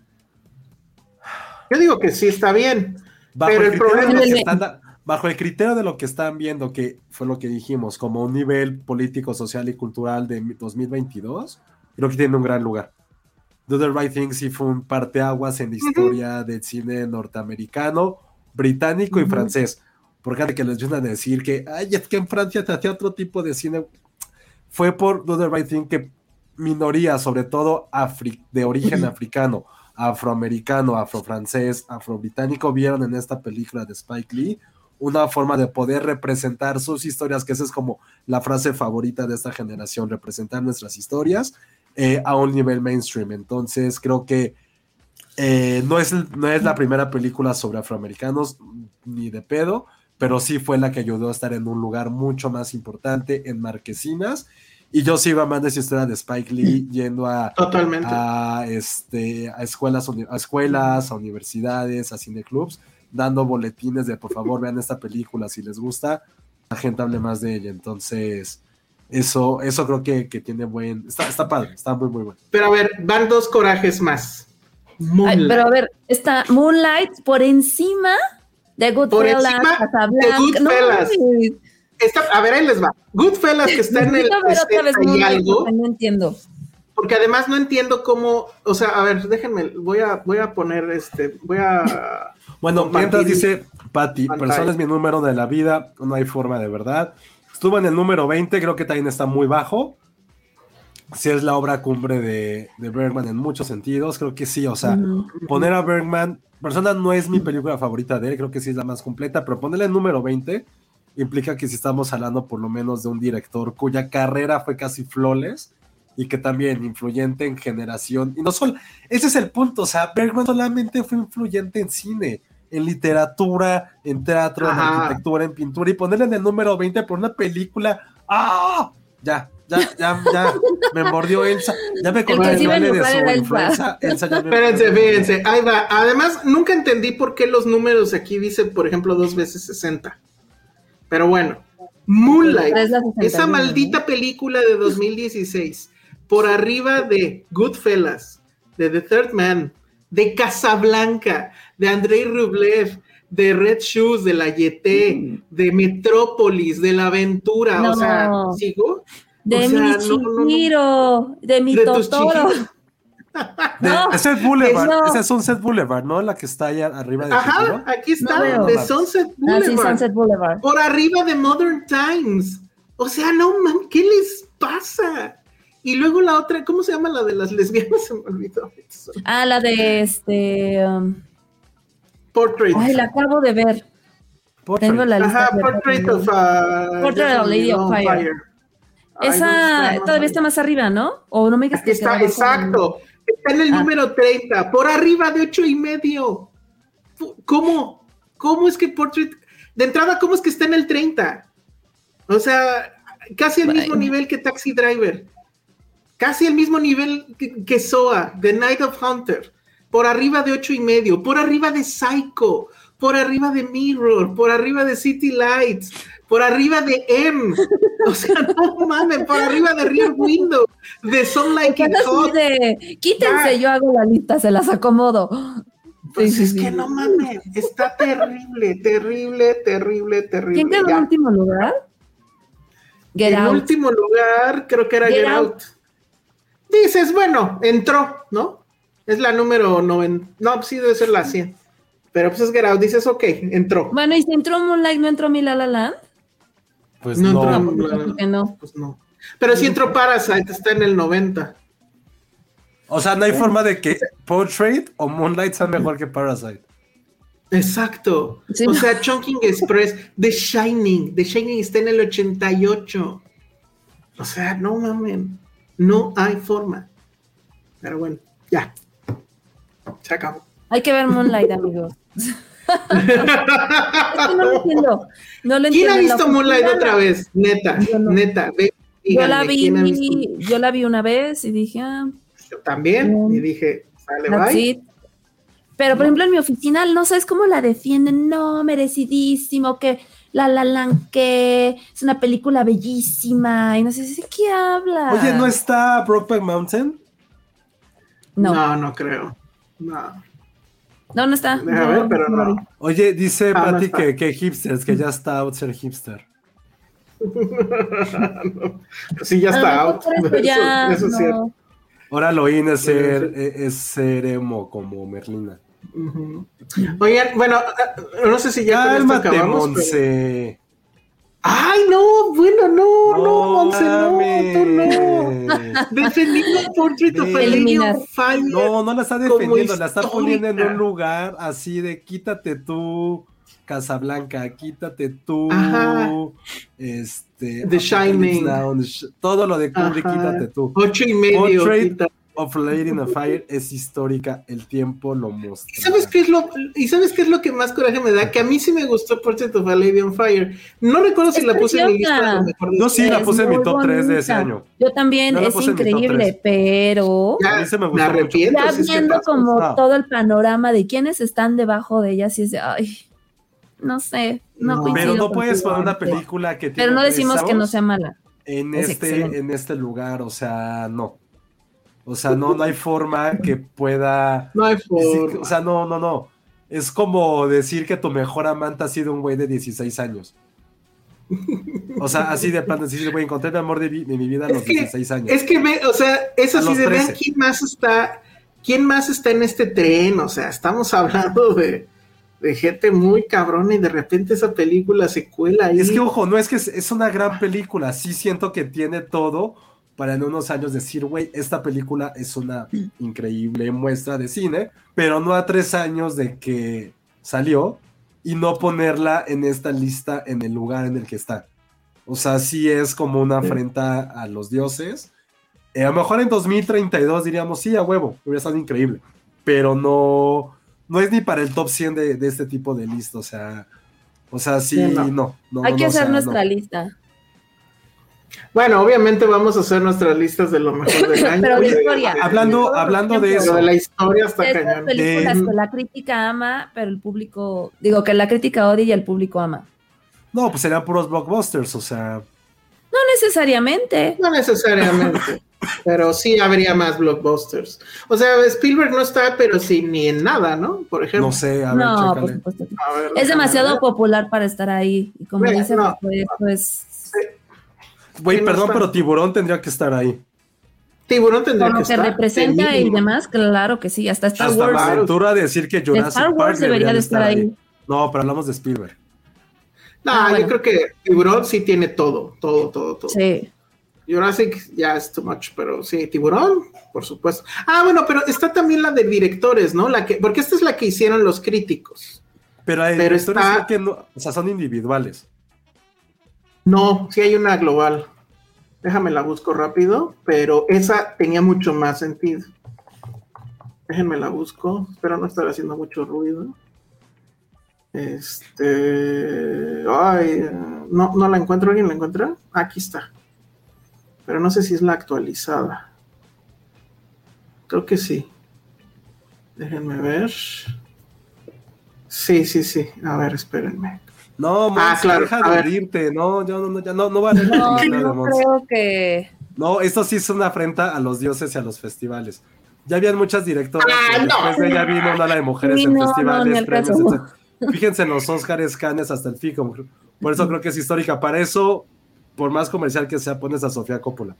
[SPEAKER 2] Yo digo que sí está bien.
[SPEAKER 1] Bajo
[SPEAKER 2] Pero
[SPEAKER 1] el,
[SPEAKER 2] problema
[SPEAKER 3] es-
[SPEAKER 1] que están bajo el criterio de lo que están viendo, que fue lo que dijimos, como un nivel político, social y cultural de 2022, creo que tiene un gran lugar. Do the Right Thing sí fue un parteaguas en la historia del cine norteamericano, británico y
[SPEAKER 3] Ujú.
[SPEAKER 1] francés. Por gente que les vienen a decir que, ay, es que en Francia se hacía otro tipo de cine. Fue por Do the Right Thing que minorías, sobre todo afri- de origen africano, afroamericano, afrofrancés, afrobritánico, vieron en esta película de Spike Lee una forma de poder representar sus historias, que esa es como la frase favorita de esta generación, representar nuestras historias eh, a un nivel mainstream. Entonces creo que eh, no, es, no es la primera película sobre afroamericanos ni de pedo, pero sí fue la que ayudó a estar en un lugar mucho más importante en Marquesinas. Y yo sí iba más de esa historia de Spike Lee yendo a,
[SPEAKER 2] Totalmente.
[SPEAKER 1] a, este, a, escuelas, a escuelas, a universidades, a cineclubs, dando boletines de por favor vean esta película si les gusta, la gente hable más de ella. Entonces, eso, eso creo que, que tiene buen. Está, está padre, está muy, muy bueno.
[SPEAKER 2] Pero a ver, van dos corajes más.
[SPEAKER 3] Ay, pero a ver, está Moonlight por encima de Goodfellas,
[SPEAKER 2] encima de
[SPEAKER 3] Casablanca.
[SPEAKER 2] Goodfellas.
[SPEAKER 3] No, mames.
[SPEAKER 2] Está- a ver, ahí les va. Goodfellas que está en el
[SPEAKER 3] Necesito ver otra vez
[SPEAKER 2] 60 y algo.
[SPEAKER 3] no entiendo.
[SPEAKER 2] Porque además no entiendo cómo, o sea, a ver, déjenme, voy a, voy a poner este, voy a
[SPEAKER 1] Bueno, mientras dice Patty, persona es mi número de la vida, no hay forma de verdad. Estuvo en el número 20, creo que también está muy bajo. Sí es la obra cumbre de, de Bergman en muchos sentidos, creo que sí, o sea, poner a Bergman, persona no es mi película favorita de él, creo que sí es la más completa, pero ponerle el número 20 implica que si estamos hablando por lo menos de un director cuya carrera fue casi flawless y que también influyente en generación, y no solo, ese es el punto, o sea, Bergman solamente fue influyente en cine, en literatura, en teatro, en arquitectura, en pintura, y ponerle en el número 20 por una película, ¡ah! Ya, ya, ya, ya, me mordió Elsa, ya me convenció
[SPEAKER 3] sí
[SPEAKER 1] de su
[SPEAKER 3] Elsa.
[SPEAKER 1] influencia, Elsa ya me
[SPEAKER 2] Espérense, fíjense, ahí va. Además, nunca entendí por qué los números aquí dice, por ejemplo, dos veces 60. Pero bueno, Moonlight,
[SPEAKER 3] Pero es la 61,
[SPEAKER 2] esa
[SPEAKER 3] ¿no?
[SPEAKER 2] maldita película de 2016, por arriba de Goodfellas, de The Third Man, de Casablanca, de Andrei Rublev, de Red Shoes, de La Yeté, de Metrópolis, de La Aventura, o sea, ¿sigo?
[SPEAKER 3] De
[SPEAKER 2] O sea,
[SPEAKER 3] mi
[SPEAKER 2] no, no, no.
[SPEAKER 3] Chihiro, de mi
[SPEAKER 2] De tus
[SPEAKER 3] Totoro.
[SPEAKER 1] De,
[SPEAKER 3] No,
[SPEAKER 1] de Sunset Boulevard,
[SPEAKER 3] no.
[SPEAKER 1] es Sunset Boulevard, ¿no? La que está allá arriba de
[SPEAKER 2] Ajá,
[SPEAKER 1] Chihiro.
[SPEAKER 2] aquí está,
[SPEAKER 3] No
[SPEAKER 2] de Sunset
[SPEAKER 3] Ah,
[SPEAKER 2] Boulevard.
[SPEAKER 3] sí, Sunset Boulevard.
[SPEAKER 2] por arriba de Modern Times. O sea, no man, ¿qué les pasa? Y luego la otra, ¿cómo se llama la de las lesbianas? Se me olvidó.
[SPEAKER 3] Ah, la de este. um,
[SPEAKER 2] Portrait.
[SPEAKER 3] ay, la acabo de ver.
[SPEAKER 1] Portrait.
[SPEAKER 3] Tengo la lista.
[SPEAKER 2] Ajá, Portrait of a
[SPEAKER 3] Portrait of a Lady on Fire.
[SPEAKER 2] Ay,
[SPEAKER 3] Esa todavía está más arriba, ¿no? O no me digas que
[SPEAKER 2] está, exacto. Está en el
[SPEAKER 3] Ah.
[SPEAKER 2] número 30, por arriba de ocho y medio. ¿Cómo? ¿Cómo es que Portrait? De entrada, ¿cómo es que está en el 30? O sea, casi el mismo nivel que Taxi Driver. Casi el mismo nivel que, que Soa, The Night of Hunter. Por arriba de ocho y medio, por arriba de Psycho, por arriba de Mirror, por arriba de City Lights, por arriba de M. O sea, no mames, por arriba de Rear Window, de Hot.
[SPEAKER 3] así de, quítense, yo hago la lista, se las acomodo.
[SPEAKER 2] Pues
[SPEAKER 3] Sí,
[SPEAKER 2] es
[SPEAKER 3] sí.
[SPEAKER 2] que no mames, está terrible, terrible, terrible, terrible.
[SPEAKER 3] ¿Quién quedó en último lugar? Get
[SPEAKER 2] en
[SPEAKER 3] Out.
[SPEAKER 2] último lugar, creo que era
[SPEAKER 3] Get
[SPEAKER 2] Get,
[SPEAKER 3] Out.
[SPEAKER 2] Out. Dices, bueno, entró, ¿no? Es la número 90. No, pues sí debe ser la 100. Pero pues es Get Out. Dices, ok, entró.
[SPEAKER 3] Bueno, y si entró Moonlight, ¿no entró Mi La La Land?
[SPEAKER 1] Pues
[SPEAKER 2] No
[SPEAKER 1] no,
[SPEAKER 2] entró.
[SPEAKER 3] ¿Por qué no?
[SPEAKER 2] Pues no. Pero sí entró Parasite, está en el 90.
[SPEAKER 1] O sea, no hay forma de que Portrait o Moonlight sean mejor que Parasite.
[SPEAKER 2] Exacto.
[SPEAKER 3] Sí.
[SPEAKER 2] O sea, Chunking Express, The Shining. The Shining está en el 88. O sea, no mamen. No hay forma. Pero bueno, ya. Se acabó.
[SPEAKER 3] Hay que ver Moonlight, amigos. Es que no lo entiendo. No lo
[SPEAKER 2] ¿Quién
[SPEAKER 3] entiendo.
[SPEAKER 2] ha
[SPEAKER 3] La
[SPEAKER 2] visto Moonlight otra vez? Neta,
[SPEAKER 3] Yo no.
[SPEAKER 2] neta. Ve
[SPEAKER 3] Yo la vi,
[SPEAKER 2] ¿quién ha
[SPEAKER 3] yo la vi una vez y dije, ah,
[SPEAKER 2] Yo también. Y dije, sale, bye.
[SPEAKER 3] it. Pero, por ejemplo, en mi oficina, no sabes cómo la defienden. No, merecidísimo, que La La Land, que es una película bellísima. Y no sé ¿de qué habla.
[SPEAKER 1] Oye, ¿no está Brokeback Mountain?
[SPEAKER 3] No, no,
[SPEAKER 2] No, no creo. No.
[SPEAKER 3] no, está.
[SPEAKER 2] Deja
[SPEAKER 3] No,
[SPEAKER 2] ver, pero
[SPEAKER 3] no
[SPEAKER 2] no.
[SPEAKER 1] Oye, dice
[SPEAKER 2] Ah, no está.
[SPEAKER 1] que, que hipsters, que ya está out ser hipster.
[SPEAKER 2] Sí, ya está out.
[SPEAKER 3] eso
[SPEAKER 2] Eso-
[SPEAKER 3] ya
[SPEAKER 2] eso es
[SPEAKER 3] no.
[SPEAKER 2] cierto.
[SPEAKER 1] Ahora lo in es ser, es ser emo como Merlina.
[SPEAKER 2] Ujú. Oigan, bueno, ah, no sé si ya con esto
[SPEAKER 1] Cálmate,
[SPEAKER 2] acabamos. pero-
[SPEAKER 1] Monse.
[SPEAKER 2] Ay, no, bueno, no, no, Monse, no, tú no. Defendiendo Portrait of a Lady
[SPEAKER 3] Eliminar.
[SPEAKER 2] on Fire.
[SPEAKER 1] No, no la está defendiendo, la está poniendo en un lugar así de quítate tú, Casablanca, quítate tú,
[SPEAKER 2] Ajá.
[SPEAKER 1] este,
[SPEAKER 2] The Shining.
[SPEAKER 1] Now, The Sh- todo lo de Kubrick,
[SPEAKER 2] Ajá.
[SPEAKER 1] quítate tú.
[SPEAKER 2] Ocho y medio.
[SPEAKER 1] Portrait
[SPEAKER 2] quita.
[SPEAKER 1] Of Lady in a Fire es histórica, el tiempo lo muestra.
[SPEAKER 2] ¿Y sabes qué es lo y sabes qué es lo que más coraje me da? Que a mí sí me gustó Portrait of a Lady on Fire. No recuerdo si
[SPEAKER 3] Es
[SPEAKER 2] la puse en mi lista lo mejor
[SPEAKER 1] Yo sí la puse en mi top 3 de ese
[SPEAKER 3] bonita.
[SPEAKER 1] año.
[SPEAKER 3] Yo también, es increíble, pero
[SPEAKER 2] Ya,
[SPEAKER 1] A mí se me
[SPEAKER 2] me
[SPEAKER 1] gustó mucho.
[SPEAKER 2] arrepiento.
[SPEAKER 3] ya
[SPEAKER 2] si es que
[SPEAKER 3] viendo como
[SPEAKER 1] No.
[SPEAKER 3] todo el panorama de quiénes están debajo de ella, sí es de, ay, no sé, no,
[SPEAKER 2] No.
[SPEAKER 3] coincido
[SPEAKER 1] Pero no puedes poner una película que
[SPEAKER 3] Pero
[SPEAKER 1] tiene
[SPEAKER 3] no decimos que no sea mala.
[SPEAKER 1] en
[SPEAKER 3] es
[SPEAKER 1] este,
[SPEAKER 3] excelente.
[SPEAKER 1] en este lugar, o sea, no. O sea, no, no hay forma que pueda
[SPEAKER 2] No hay forma.
[SPEAKER 1] o sea, no, no, no. Es como decir que tu mejor amante ha sido un güey de 16 años. O sea, así de plano decir, güey, encontré el amor de, mi vida a los
[SPEAKER 2] Es que-
[SPEAKER 1] 16 años.
[SPEAKER 2] Es que, ve, o sea, eso sí, de vean
[SPEAKER 1] 13.
[SPEAKER 2] quién más está, quién más está en este tren, o sea, estamos hablando de, de gente muy cabrona y de repente esa película se cuela ahí.
[SPEAKER 1] Es que, ojo, no es que es, es una gran película. Sí siento que tiene todo para en unos años decir, güey, esta película es una increíble muestra de cine, pero no a tres años de que salió y no ponerla en esta lista en el lugar en el que está. O sea, sí es como una afrenta a los dioses. Eh, a lo mejor en 2032 diríamos, sí, a huevo, hubiera estado increíble, pero no, no es ni para el top 100 de, de este tipo de lista, o sea, o sea, sí,
[SPEAKER 2] Sí, no.
[SPEAKER 1] no. no,
[SPEAKER 3] Hay que
[SPEAKER 1] no, o
[SPEAKER 3] hacer
[SPEAKER 1] sea,
[SPEAKER 3] nuestra
[SPEAKER 1] no.
[SPEAKER 3] lista.
[SPEAKER 2] Bueno, obviamente vamos a hacer nuestras listas de lo mejor del año.
[SPEAKER 3] Pero de historia.
[SPEAKER 1] Hablando, hablando de
[SPEAKER 2] Pero
[SPEAKER 1] eso,
[SPEAKER 2] de la historia está
[SPEAKER 3] Esas
[SPEAKER 2] cañón.
[SPEAKER 3] películas
[SPEAKER 1] Eh,
[SPEAKER 3] que la crítica ama, pero el público, digo que la crítica odia y el público ama.
[SPEAKER 1] no, pues serían puros blockbusters, o sea,
[SPEAKER 3] No necesariamente.
[SPEAKER 2] No necesariamente, pero sí habría más blockbusters. O sea, Spielberg no está, pero sí ni en nada, ¿no? Por ejemplo.
[SPEAKER 1] no sé, a ver,
[SPEAKER 3] No, por supuesto.
[SPEAKER 2] A ver,
[SPEAKER 3] Es demasiado
[SPEAKER 2] ver.
[SPEAKER 3] popular para estar ahí. Y como dice,
[SPEAKER 2] no.
[SPEAKER 3] pues, pues,
[SPEAKER 1] Güey, perdón, pero Tiburón tendría que estar ahí.
[SPEAKER 2] Tiburón tendría
[SPEAKER 3] por lo
[SPEAKER 2] que
[SPEAKER 3] que
[SPEAKER 2] estar.
[SPEAKER 3] representa
[SPEAKER 2] de
[SPEAKER 3] y demás, claro que sí. Hasta Star
[SPEAKER 1] Hasta
[SPEAKER 3] Wars.
[SPEAKER 1] me aventura a decir que Jurassic
[SPEAKER 3] Star Wars
[SPEAKER 1] Park
[SPEAKER 3] debería de estar ahí.
[SPEAKER 1] No, pero hablamos de Spielberg.
[SPEAKER 2] No,
[SPEAKER 3] Ah,
[SPEAKER 2] yo creo que Tiburón sí tiene todo, todo, todo, todo.
[SPEAKER 3] Sí.
[SPEAKER 2] Jurassic ya es too much, pero sí, Tiburón, por supuesto. Ah, bueno, pero está también la de directores, ¿no? La que, porque esta es la que hicieron los críticos.
[SPEAKER 1] Pero hay
[SPEAKER 2] Pero
[SPEAKER 1] directores
[SPEAKER 2] está-
[SPEAKER 1] que no, o sea, son individuales.
[SPEAKER 2] No, sí hay una global. Déjame la busco rápido, pero esa tenía mucho más sentido. Déjenme la busco. Espero no estar haciendo mucho ruido. Este. Ay, no, no la encuentro. ¿Alguien la encuentra? Aquí está. Pero no sé si es la actualizada. Creo que sí. Déjenme ver. Sí, sí, sí. A ver, espérenme.
[SPEAKER 1] No, Monse,
[SPEAKER 2] Ah, claro,
[SPEAKER 1] deja
[SPEAKER 2] a
[SPEAKER 1] de
[SPEAKER 2] ver.
[SPEAKER 1] irte. No, ya no, no, ya no, no vale la
[SPEAKER 3] No, no creo que.
[SPEAKER 1] No, esto sí es una afrenta a los dioses y a los festivales. Ya habían muchas directoras.
[SPEAKER 2] Ah, no.
[SPEAKER 1] Después de ella vino una de mujeres
[SPEAKER 3] Sí,
[SPEAKER 1] en
[SPEAKER 3] no, no,
[SPEAKER 1] festivales,
[SPEAKER 3] al
[SPEAKER 1] premios, etc. Fíjense en los Oscars, Cannes, hasta el FICOM. Por eso creo que es histórica. Para eso, por más comercial que sea, pones a Sofía Coppola.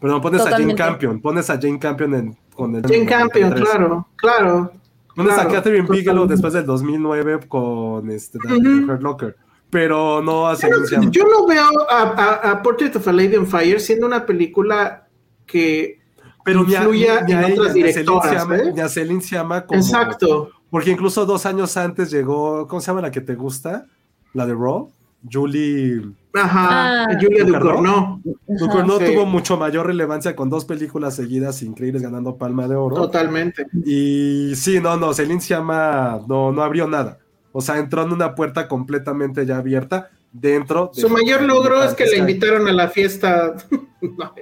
[SPEAKER 1] Perdón, pones a
[SPEAKER 3] Totalmente.
[SPEAKER 1] Jane Campion. Pones a Jane Campion en, con el.
[SPEAKER 2] Jane Campion,
[SPEAKER 1] 93.
[SPEAKER 2] claro, claro.
[SPEAKER 1] Pones
[SPEAKER 2] claro,
[SPEAKER 1] a Catherine Bigelow después del 2009 con este, The
[SPEAKER 2] Ujú.
[SPEAKER 1] Hurt Locker. Pero no hace
[SPEAKER 2] no, yo no veo a, a- a Portrait of a Lady on Fire siendo una película que
[SPEAKER 1] Pero ni a,
[SPEAKER 2] influya
[SPEAKER 1] ni a
[SPEAKER 2] en otras
[SPEAKER 1] ni a Celine
[SPEAKER 2] directoras,
[SPEAKER 1] Sciamma-
[SPEAKER 2] ¿eh?
[SPEAKER 1] Celine Sciamma como-
[SPEAKER 2] exacto
[SPEAKER 1] Porque incluso dos años antes llegó, ¿cómo se llama la que te gusta? La de Raw, Julie
[SPEAKER 2] ajá
[SPEAKER 3] Ah.
[SPEAKER 2] Julia
[SPEAKER 1] Ducournau.
[SPEAKER 2] Ducournau sí.
[SPEAKER 1] tuvo mucho mayor relevancia con dos películas seguidas increíbles ganando Palma de Oro.
[SPEAKER 2] totalmente
[SPEAKER 1] Y sí, no, no, Celine Sciamma no, no abrió nada. O sea, entró en una puerta completamente ya abierta. dentro. de-
[SPEAKER 2] Su mayor logro es que le invitaron a la fiesta. No,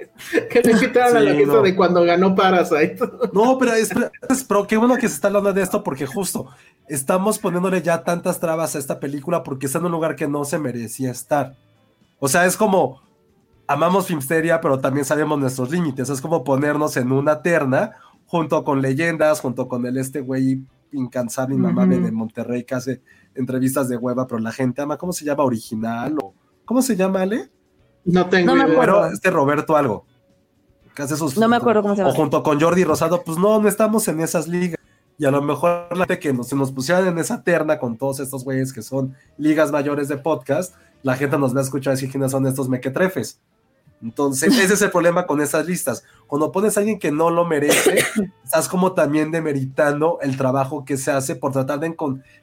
[SPEAKER 2] que le invitaron a la
[SPEAKER 1] no.
[SPEAKER 2] de cuando ganó Parasite.
[SPEAKER 1] No, pero es, pero qué bueno que se está hablando de esto porque justo estamos poniéndole ya tantas trabas a esta película porque está en un lugar que no se merecía estar. O sea, es como amamos Filmsteria, pero también sabemos nuestros límites. Es como ponernos en una terna junto con leyendas, junto con el este güey incansable, inmamable
[SPEAKER 3] Ujú.
[SPEAKER 1] de Monterrey que hace entrevistas de hueva, pero la gente ama. ¿Cómo se llama? Original o ¿cómo se llama, Ale?
[SPEAKER 2] No tengo
[SPEAKER 3] No me
[SPEAKER 2] idea.
[SPEAKER 3] acuerdo.
[SPEAKER 1] Pero este Roberto algo. Que hace sus
[SPEAKER 3] No me acuerdo cómo se
[SPEAKER 1] O
[SPEAKER 3] llama.
[SPEAKER 1] junto con Jordi Rosado, pues no, no estamos en esas ligas. Y a lo mejor la gente que nos, se nos pusieran en esa terna con todos estos güeyes que son ligas mayores de podcast, la gente nos va a escuchar decir quiénes son estos mequetrefes. Entonces, ese es el problema con esas listas. Cuando pones a alguien que no lo merece, estás como también demeritando el trabajo que se hace por tratar de,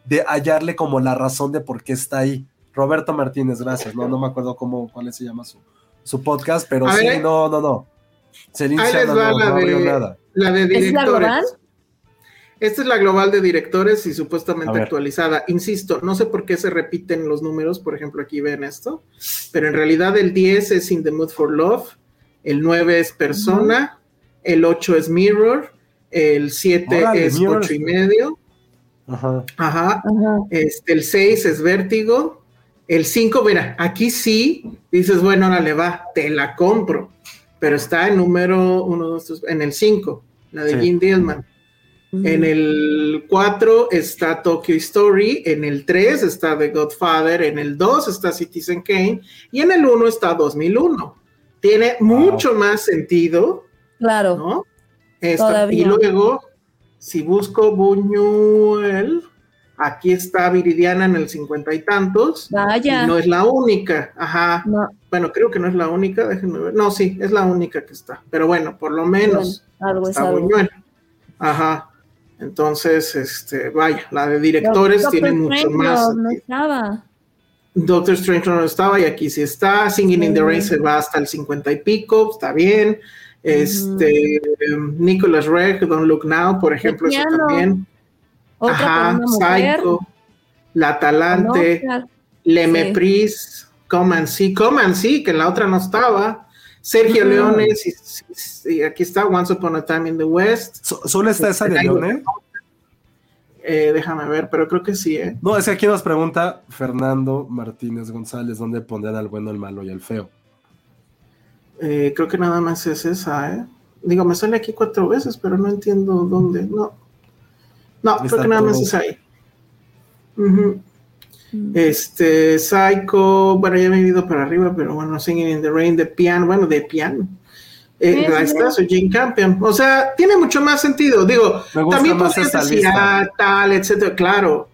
[SPEAKER 1] de hallarle como la razón de por qué está ahí. Roberto Martínez, gracias. No, no me acuerdo cómo, cuál se llama su, su podcast, pero
[SPEAKER 2] A
[SPEAKER 1] sí,
[SPEAKER 2] ver,
[SPEAKER 1] no, no, no. Celine
[SPEAKER 2] Ahí les
[SPEAKER 1] Shannon
[SPEAKER 2] va
[SPEAKER 1] no,
[SPEAKER 2] la
[SPEAKER 1] no
[SPEAKER 2] de-
[SPEAKER 1] nada.
[SPEAKER 2] La de
[SPEAKER 3] ¿Es la
[SPEAKER 2] directores.
[SPEAKER 3] global?
[SPEAKER 2] Esta es la global de directores y supuestamente actualizada. Insisto, no sé por qué se repiten los números, por ejemplo, aquí ven esto, pero en realidad el 10 es In the Mood for Love, el 9 es Persona, el 8 es Mirror, el 7
[SPEAKER 1] Órale,
[SPEAKER 2] es
[SPEAKER 1] Mirror.
[SPEAKER 2] 8 y medio,
[SPEAKER 1] Ajá.
[SPEAKER 2] ajá,
[SPEAKER 3] Ajá.
[SPEAKER 2] este, el 6 es Vértigo, el 5, mira, aquí sí dices, bueno, ahora le va, te la compro, pero está en número 1, 2, 3, en el 5, la de
[SPEAKER 1] Sí.
[SPEAKER 2] Gene Dillman. En el 4 está Tokyo Story, en el 3 está The Godfather, en el 2 está Citizen Kane y en el 1 está 2001. Tiene mucho más sentido,
[SPEAKER 3] Claro.
[SPEAKER 2] ¿no?
[SPEAKER 3] Todavía.
[SPEAKER 2] Y luego, si busco Buñuel, aquí está Viridiana en el cincuenta y tantos.
[SPEAKER 3] Vaya.
[SPEAKER 2] Y no es la única, ajá.
[SPEAKER 3] No,
[SPEAKER 2] Bueno, creo que no es la única, déjenme ver. No, sí, es la única que está. Pero bueno, por lo menos
[SPEAKER 3] bueno, algo es
[SPEAKER 2] está
[SPEAKER 3] algo.
[SPEAKER 2] Buñuel. Ajá. Entonces, este, vaya, la de directores
[SPEAKER 3] Doctor
[SPEAKER 2] tiene mucho más.
[SPEAKER 3] No, no estaba.
[SPEAKER 2] Doctor Strange no estaba y aquí sí está. Singing in the Rain se va hasta el 50 y pico, está bien. Este, um, Nicholas Reg, Don't Look Now, por ejemplo, eso también.
[SPEAKER 3] Otra
[SPEAKER 2] Ajá,
[SPEAKER 3] con una mujer.
[SPEAKER 2] Psycho, La
[SPEAKER 3] con
[SPEAKER 2] Talante,
[SPEAKER 3] Oscar.
[SPEAKER 2] Le
[SPEAKER 3] sí.
[SPEAKER 2] Mepris, Come and See, Come and See, que en la otra no estaba. Sergio. Leones, y, aquí está Once Upon a Time in the West.
[SPEAKER 1] So- ¿Solo está esa de Leone?
[SPEAKER 2] Eh, déjame ver, pero creo que sí, ¿eh?
[SPEAKER 1] No, es que aquí nos pregunta Fernando Martínez González dónde pondrán al bueno, el malo y el feo.
[SPEAKER 2] Eh, creo que nada más es esa, ¿eh? Digo, me sale aquí cuatro veces, pero no entiendo dónde. No, no, creo
[SPEAKER 1] está
[SPEAKER 2] que nada más es ahí.
[SPEAKER 3] Mm.
[SPEAKER 2] Este, Psycho, bueno, ya me he ido para arriba, pero bueno, Singing in the Rain de piano, bueno, de piano. Eh,
[SPEAKER 3] Sí,
[SPEAKER 2] ahí está, soy Jane Campion. O sea, tiene mucho más sentido. Digo, también podrías decir,
[SPEAKER 1] lista.
[SPEAKER 2] ah, tal, etcétera, claro.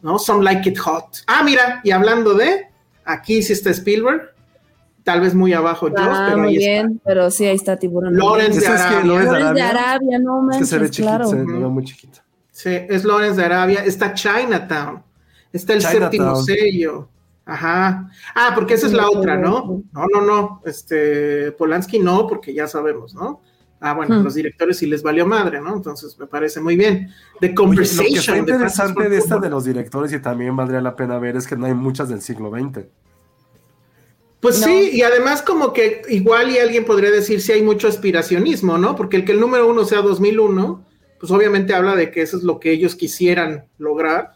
[SPEAKER 2] ¿No? Some like it hot. Ah, mira, y hablando de, aquí sí está Spielberg, tal vez muy abajo Joss,
[SPEAKER 3] Ah,
[SPEAKER 2] pero
[SPEAKER 3] muy
[SPEAKER 2] ahí
[SPEAKER 3] bien, pero sí, ahí está Tiburón.
[SPEAKER 2] Lawrence de
[SPEAKER 1] ¿Eso es que
[SPEAKER 2] Arabia.
[SPEAKER 1] Lawrence de Arabia?
[SPEAKER 3] No
[SPEAKER 1] Es que
[SPEAKER 3] manches,
[SPEAKER 1] se ve chiquito,
[SPEAKER 3] claro.
[SPEAKER 1] se ve muy chiquito.
[SPEAKER 2] Sí, es Lawrence de Arabia. Está Chinatown. Está el
[SPEAKER 1] Chinatown.
[SPEAKER 2] séptimo sello. Ajá. Ah, porque esa es la otra, ¿no? No, no, no. Este, Polanski no, porque ya sabemos, ¿no? Ah, bueno,
[SPEAKER 3] Hmm.
[SPEAKER 2] los directores sí les valió madre, ¿no? Entonces me parece muy bien. The
[SPEAKER 1] Oye, lo
[SPEAKER 2] Conversation.
[SPEAKER 1] que está
[SPEAKER 2] de
[SPEAKER 1] interesante
[SPEAKER 2] Francis
[SPEAKER 1] de esta de los directores y también valdría la pena ver es que no hay muchas del siglo XX.
[SPEAKER 2] Pues
[SPEAKER 3] No.
[SPEAKER 2] sí, y además como que igual y alguien podría decir si hay mucho aspiracionismo, ¿no? Porque el que el número uno sea 2001, pues obviamente habla de que eso es lo que ellos quisieran lograr,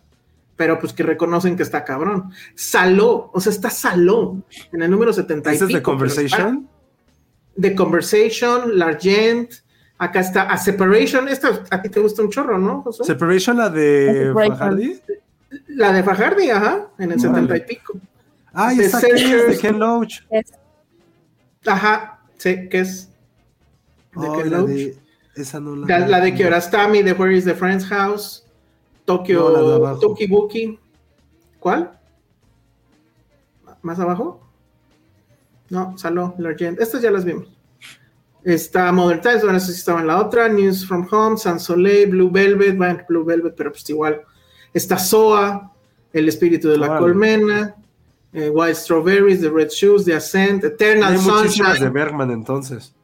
[SPEAKER 2] pero pues que reconocen que está cabrón. Saló, o sea, está Saló en el número 70 y
[SPEAKER 1] ¿Ese es
[SPEAKER 2] está-
[SPEAKER 1] Conversation?
[SPEAKER 2] The Conversation, L'Argent, acá está A Separation, esta a ti te gusta un chorro, ¿no?
[SPEAKER 1] ¿Separation la de. Fajardi?
[SPEAKER 2] La de Fajardi, ajá, en el
[SPEAKER 1] Órale.
[SPEAKER 2] 70 y pico.
[SPEAKER 1] Ah, y
[SPEAKER 2] The
[SPEAKER 1] está aquí, es de. Ken Loach.
[SPEAKER 2] Ajá, sí, ¿qué es? ¿De
[SPEAKER 1] Oh, la
[SPEAKER 2] Loach?
[SPEAKER 1] de, esa no la,
[SPEAKER 2] La, la de Kiarostami, de Where is the Friend's House, Tokyo,
[SPEAKER 1] No.
[SPEAKER 2] Tokibuki. ¿Cuál? ¿Más abajo? No, Saló, L'Argent. Estas ya las vimos. Está Modern Times, bueno, eso sí estaba en la otra. News from Home, Sans Soleil, Blue Velvet, bueno, Blue Velvet, pero pues igual. Está Soa, El Espíritu de la. Colmena, eh, White Strawberries, The Red Shoes, The Ascent, Eternal
[SPEAKER 1] Hay muchísimas de
[SPEAKER 2] Sunshine.
[SPEAKER 1] Bergman entonces.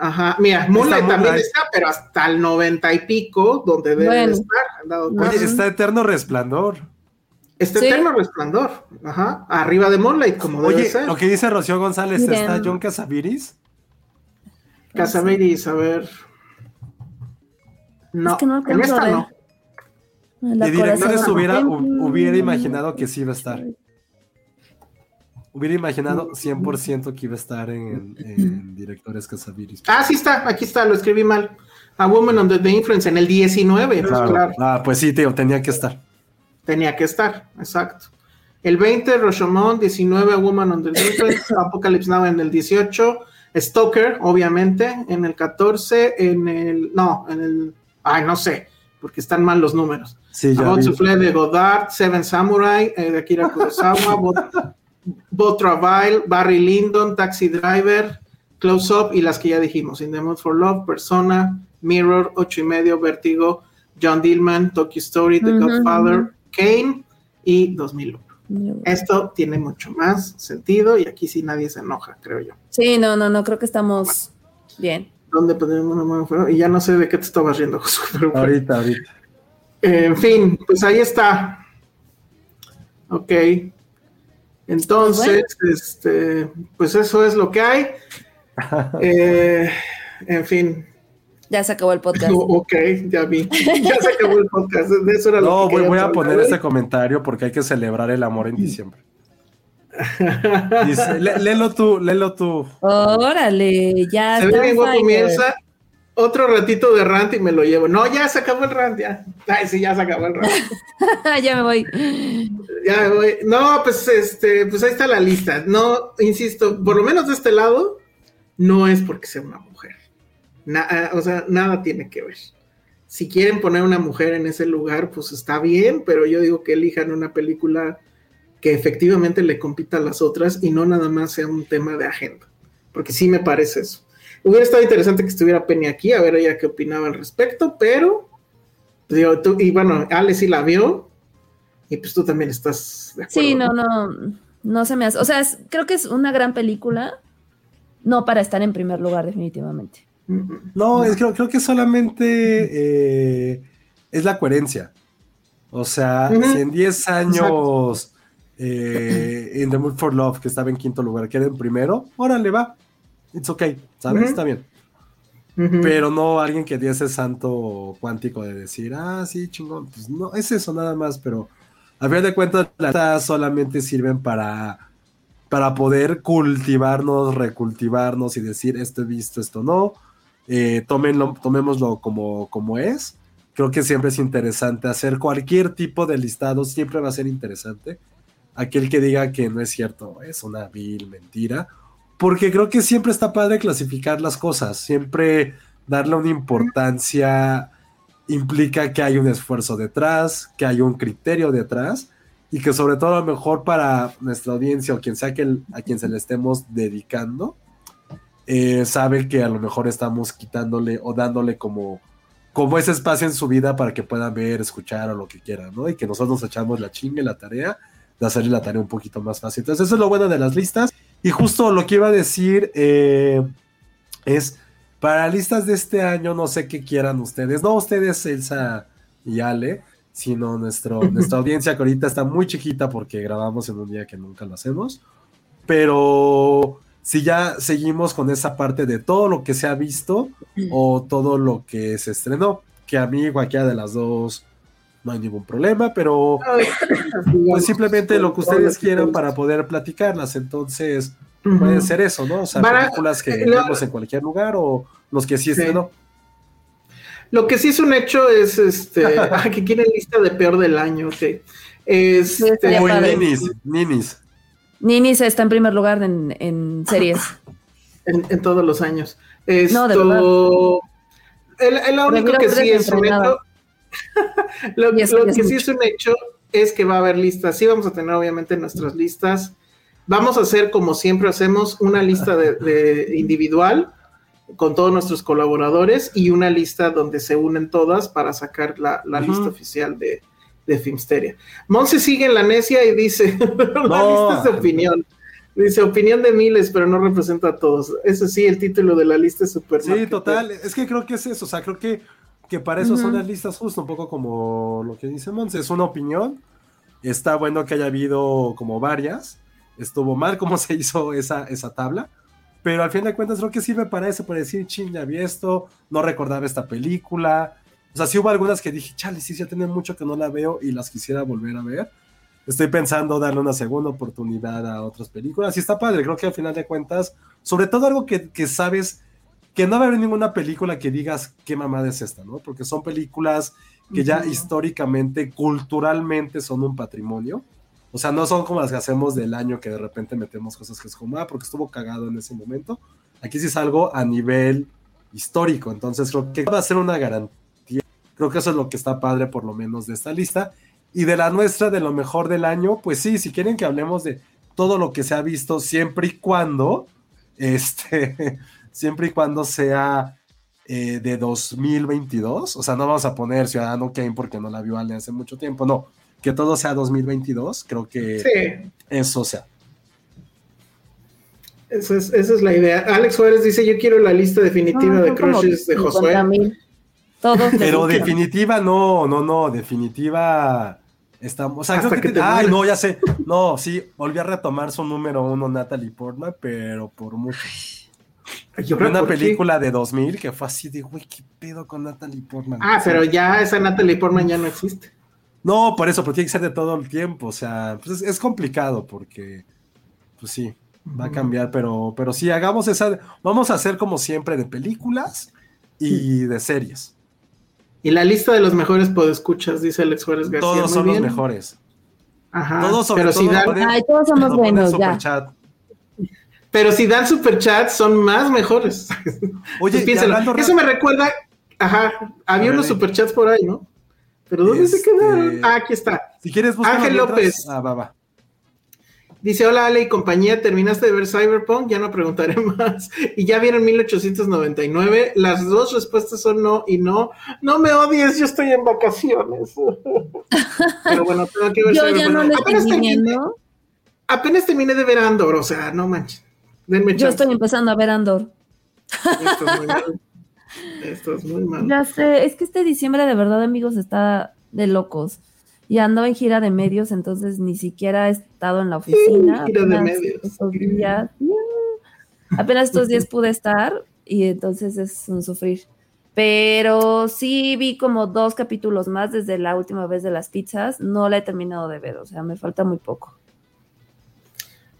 [SPEAKER 2] Ajá, mira, Moonlight también
[SPEAKER 1] Moonlight.
[SPEAKER 2] está, pero hasta el 90 y pico, donde debe
[SPEAKER 3] Bueno.
[SPEAKER 2] de estar.
[SPEAKER 1] Oye, está Eterno Resplandor.
[SPEAKER 3] Sí.
[SPEAKER 2] eterno resplandor. Ajá. Arriba de Moonlight, como debe
[SPEAKER 1] Oye,
[SPEAKER 2] ser.
[SPEAKER 1] lo que dice Rocío González,
[SPEAKER 3] Miren.
[SPEAKER 1] ¿está John Casaviris?
[SPEAKER 2] Casaveris, a ver. No,
[SPEAKER 3] Es que no
[SPEAKER 2] en esta no.
[SPEAKER 1] Directores
[SPEAKER 3] corazón-
[SPEAKER 1] hubiera, hu- hubiera imaginado que sí iba a estar. Hubiera imaginado 100% que iba a estar en, en directores Casaviris.
[SPEAKER 2] Ah, sí está, aquí está, lo escribí mal. A Woman Under the Influence en el 19, pues
[SPEAKER 1] Claro.
[SPEAKER 2] claro,
[SPEAKER 1] Ah, pues sí, tío, tenía que estar.
[SPEAKER 2] tenía que estar, exacto. El 20, Rashomon, 19, A Woman Under the Influence, Apocalypse Now en el 18, Stoker, obviamente, en el 14, en el, no, en el, ay, no sé, porque están mal los números.
[SPEAKER 1] Sí, ya
[SPEAKER 2] de Godard, Seven Samurai eh, de Akira Kurosawa, Bot, Bot Travail, Barry Lyndon, Taxi Driver, Close Up y las que ya dijimos, In the Mood for Love, Persona, Mirror, Ocho y medio, Vertigo, John Dillman, Tokyo Story, The Godfather, Kane y 2001. Esto tiene mucho más sentido y aquí sí nadie se enoja, creo yo.
[SPEAKER 3] Sí, no, no, no, creo que estamos bien.
[SPEAKER 2] ¿Dónde podemos una mano fuera? Y ya no sé de qué te estabas riendo, Josué, pero bueno.
[SPEAKER 1] Ahorita, ahorita.
[SPEAKER 2] Eh, en fin, pues ahí está. Ok. Entonces, este, pues eso es lo que hay. Eh, en fin.
[SPEAKER 3] Ya se acabó el podcast.
[SPEAKER 2] No, ok, ya vi. Ya se acabó el podcast. De eso era lo
[SPEAKER 1] No,
[SPEAKER 2] que
[SPEAKER 1] voy, voy a poner este comentario porque hay que celebrar el amor en diciembre. Dice, lé- léelo tú, léelo tú.
[SPEAKER 3] Órale, ya
[SPEAKER 2] Se ve
[SPEAKER 3] está
[SPEAKER 2] bien guapo
[SPEAKER 3] fire.
[SPEAKER 2] Otro ratito de rant y me lo llevo. No, ya se acabó el rant, ya. Ay, sí, ya se acabó el rant.
[SPEAKER 3] ya me voy.
[SPEAKER 2] Ya me voy. No, pues este, pues ahí está la lista. No, insisto, por lo menos de este lado, no es porque sea una mujer. Na- ah, o sea, nada tiene que ver. Si quieren poner una mujer en ese lugar, pues está bien, pero yo digo que elijan una película que efectivamente le compita a las otras y no nada más sea un tema de agenda. Porque sí me parece eso. Hubiera estado interesante que estuviera Penny aquí, a ver ella qué opinaba al respecto, pero digo, tú, y bueno, Ale sí la vio, y pues tú también estás de acuerdo.
[SPEAKER 3] Sí, no, no, no se me hace. O sea, es- creo que es una gran película, no para estar en primer lugar, definitivamente.
[SPEAKER 1] No, es, creo, creo que solamente eh, es la coherencia. O sea, si en 10 años eh, In the Mood for Love, que estaba en quinto lugar, queda en primero, órale, va. It's okay, ¿sabes?
[SPEAKER 2] Ujú.
[SPEAKER 1] Está bien.
[SPEAKER 2] Ujú.
[SPEAKER 1] Pero no alguien que diese ese santo cuántico de decir, ah, sí, chingón. Pues no, es eso nada más, pero a fin de cuentas, las solamente sirven para, para poder cultivarnos, recultivarnos y decir, esto he visto, esto no. Eh, tómenlo, tomémoslo como, como es. Creo que siempre es interesante hacer cualquier tipo de listado, siempre va a ser interesante. Aquel que diga que no es cierto es una vil mentira porque creo que siempre está padre clasificar las cosas, siempre darle una importancia implica que hay un esfuerzo detrás, que hay un criterio detrás y que sobre todo a lo mejor para nuestra audiencia o quien sea que el- a quien se le estemos dedicando, eh, sabe que a lo mejor estamos quitándole o dándole como, como ese espacio en su vida para que puedan ver, escuchar o lo que quieran, ¿no? Y que nosotros nos echamos la chinga y la tarea de hacerle la tarea un poquito más fácil. Entonces eso es lo bueno de las listas. Y justo lo que iba a decir eh, es, para listas de este año, no sé qué quieran ustedes, no ustedes, Elsa y Ale, sino nuestro, nuestra audiencia que ahorita está muy chiquita porque grabamos en un día que nunca lo hacemos, pero si ya seguimos con esa parte de todo lo que se ha visto o todo lo que se estrenó, que a mí cualquiera de las dos no hay ningún problema, pero pues simplemente lo que ustedes quieran para poder platicarlas. Entonces, puede ser eso, ¿no? O sea,
[SPEAKER 2] Para-
[SPEAKER 1] películas que
[SPEAKER 2] eh, lo-
[SPEAKER 1] vemos en cualquier lugar o los que sí
[SPEAKER 2] Sí.
[SPEAKER 1] estrenó.
[SPEAKER 2] Lo que sí es un hecho es este que quieren lista de peor del año, ok. Este,
[SPEAKER 3] estaría
[SPEAKER 1] Uy,
[SPEAKER 3] padre.
[SPEAKER 1] ninis, ninis.
[SPEAKER 3] Ninis está en primer lugar en, en series.
[SPEAKER 2] en, en todos los años. Esto,
[SPEAKER 3] No, de verdad.
[SPEAKER 2] el, el- lo único que sí es un hecho, lo,
[SPEAKER 3] es
[SPEAKER 2] que sí es un hecho es que va a haber listas. Sí vamos a tener obviamente nuestras listas. Vamos a hacer como siempre hacemos una lista de, de individual con todos nuestros colaboradores y una lista donde se unen todas para sacar la, lista oficial de, de Filmsteria. Monse sigue en la necia y dice, la
[SPEAKER 1] No.
[SPEAKER 2] lista es de opinión. Dice opinión de miles, pero no representa a todos. Eso sí, el título de la lista es súper.
[SPEAKER 1] Sí, total. Es que creo que es eso. O sea, creo que, que para eso son las listas justo un poco como lo que dice Monse. Es una opinión. está bueno que haya habido como varias. Estuvo mal cómo se hizo esa, esa tabla. Pero al fin de cuentas creo que sirve para eso, para decir, ching, ya vi esto, no recordaba esta película. O sea, sí hubo algunas que dije, chale, sí, ya tiene mucho que no la veo y las quisiera volver a ver. Estoy pensando darle una segunda oportunidad a otras películas y está padre, creo que al final de cuentas, sobre todo algo que, que sabes que no va a haber ninguna película que digas qué mamada es esta, ¿no? Porque son películas que ya históricamente, culturalmente son un patrimonio. O sea, no son como las que hacemos del año que de repente metemos cosas que es como, ah, porque estuvo cagado en ese momento. Aquí sí es algo a nivel histórico, entonces creo que va a ser una garantía. Creo que eso es lo que está padre por lo menos de esta lista. Y de la nuestra, de lo mejor del año, pues sí, si quieren que hablemos de todo lo que se ha visto, siempre y cuando, este, siempre y cuando sea eh, de 2022, o sea, no vamos a poner Ciudadano Kane porque no la vio Ale hace mucho tiempo, no, que todo sea 2022, creo que
[SPEAKER 2] Sí,
[SPEAKER 1] eso sea.
[SPEAKER 2] esa es, esa es la idea. Alex Juárez dice, yo quiero la lista definitiva
[SPEAKER 3] No,
[SPEAKER 2] de crushes de
[SPEAKER 3] 50
[SPEAKER 2] Josué.
[SPEAKER 3] Todos
[SPEAKER 1] Pero
[SPEAKER 3] de
[SPEAKER 1] definitiva, no, no, no, definitiva. Estamos, o sea,
[SPEAKER 2] Hasta
[SPEAKER 1] creo que,
[SPEAKER 2] que te
[SPEAKER 1] ay, no, ya sé. No, sí, volví a retomar su número uno, Natalie Portman, pero por mucho.
[SPEAKER 2] Ay, yo
[SPEAKER 1] Vi una
[SPEAKER 2] ¿por qué?
[SPEAKER 1] película de 2000 que fue así de, güey, ¿qué pedo con Natalie Portman?
[SPEAKER 2] Ah, pero ya esa Natalie Portman ya no existe.
[SPEAKER 1] No, por eso, pero tiene que ser de todo el tiempo. O sea, pues es, es complicado porque, pues sí, va a cambiar, pero, pero sí, hagamos esa. Vamos a hacer como siempre de películas y de series.
[SPEAKER 2] Y la lista de los mejores podescuchas, dice Alex Juárez García.
[SPEAKER 1] Todos son
[SPEAKER 2] bien.
[SPEAKER 1] los mejores.
[SPEAKER 2] Ajá.
[SPEAKER 1] Todos sobre
[SPEAKER 2] pero,
[SPEAKER 1] todo
[SPEAKER 2] si dan,
[SPEAKER 3] Ay, todos somos buenos, ya.
[SPEAKER 2] Pero si dan superchats, son más mejores.
[SPEAKER 1] Oye,
[SPEAKER 2] Pues Eso me recuerda. Ajá, había
[SPEAKER 1] ver,
[SPEAKER 2] unos superchats por ahí, ¿no? Pero ¿dónde se
[SPEAKER 1] Este-
[SPEAKER 2] quedaron? Ah, aquí está.
[SPEAKER 1] Si quieres buscar
[SPEAKER 2] Ángel López.
[SPEAKER 1] Ah, va, va.
[SPEAKER 2] Dice, hola Ale y compañía, ¿terminaste de ver Cyberpunk? Ya no preguntaré más. Y ya vieron 1899. Las dos respuestas son no y no. No me odies, yo estoy en vacaciones. Pero bueno, tengo que ver
[SPEAKER 3] Yo ya
[SPEAKER 2] Cyberpunk.
[SPEAKER 3] no
[SPEAKER 2] apenas, terminé, apenas terminé de ver Andor, o sea, no manches. Denme
[SPEAKER 3] Yo
[SPEAKER 2] chance.
[SPEAKER 3] estoy empezando a ver Andor.
[SPEAKER 2] Esto es muy mal. Esto es muy mal.
[SPEAKER 3] Ya sé, es que este diciembre de verdad, amigos, está de locos. Y ando en gira de medios, entonces ni siquiera he estado en la oficina.
[SPEAKER 2] gira de medios.
[SPEAKER 3] Estos días, apenas estos días pude estar y entonces es un sufrir. Pero sí vi como dos capítulos más desde la última vez de las pizzas. No la he terminado de ver, o sea, me falta muy poco.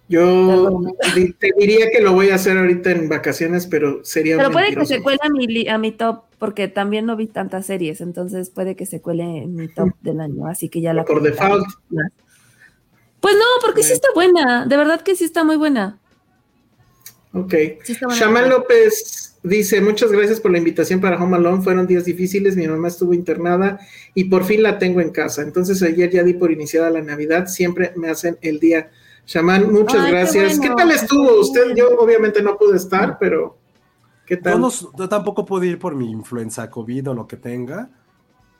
[SPEAKER 2] Yo te diría que lo voy a hacer ahorita en vacaciones, pero sería
[SPEAKER 3] Pero puede que se cuele a mi, a mi top, porque también no vi tantas series, entonces puede que se cuele en mi top del año, así que ya la
[SPEAKER 2] Por default.
[SPEAKER 3] Pues no, porque sí está buena, de verdad que sí está muy buena.
[SPEAKER 2] Ok.
[SPEAKER 3] Sí está buena.
[SPEAKER 2] Shaman López dice, muchas gracias por la invitación para Home Alone, fueron días difíciles, mi mamá estuvo internada y por fin la tengo en casa. Entonces ayer ya di por iniciada la Navidad, siempre me hacen el día. Shaman, muchas
[SPEAKER 3] Ay, qué
[SPEAKER 2] gracias. ¿Qué,
[SPEAKER 3] bueno.
[SPEAKER 2] tal estuvo usted? Yo obviamente no pude estar, pero ¿qué tal?
[SPEAKER 1] no- yo tampoco pude ir por mi influenza COVID o lo que tenga.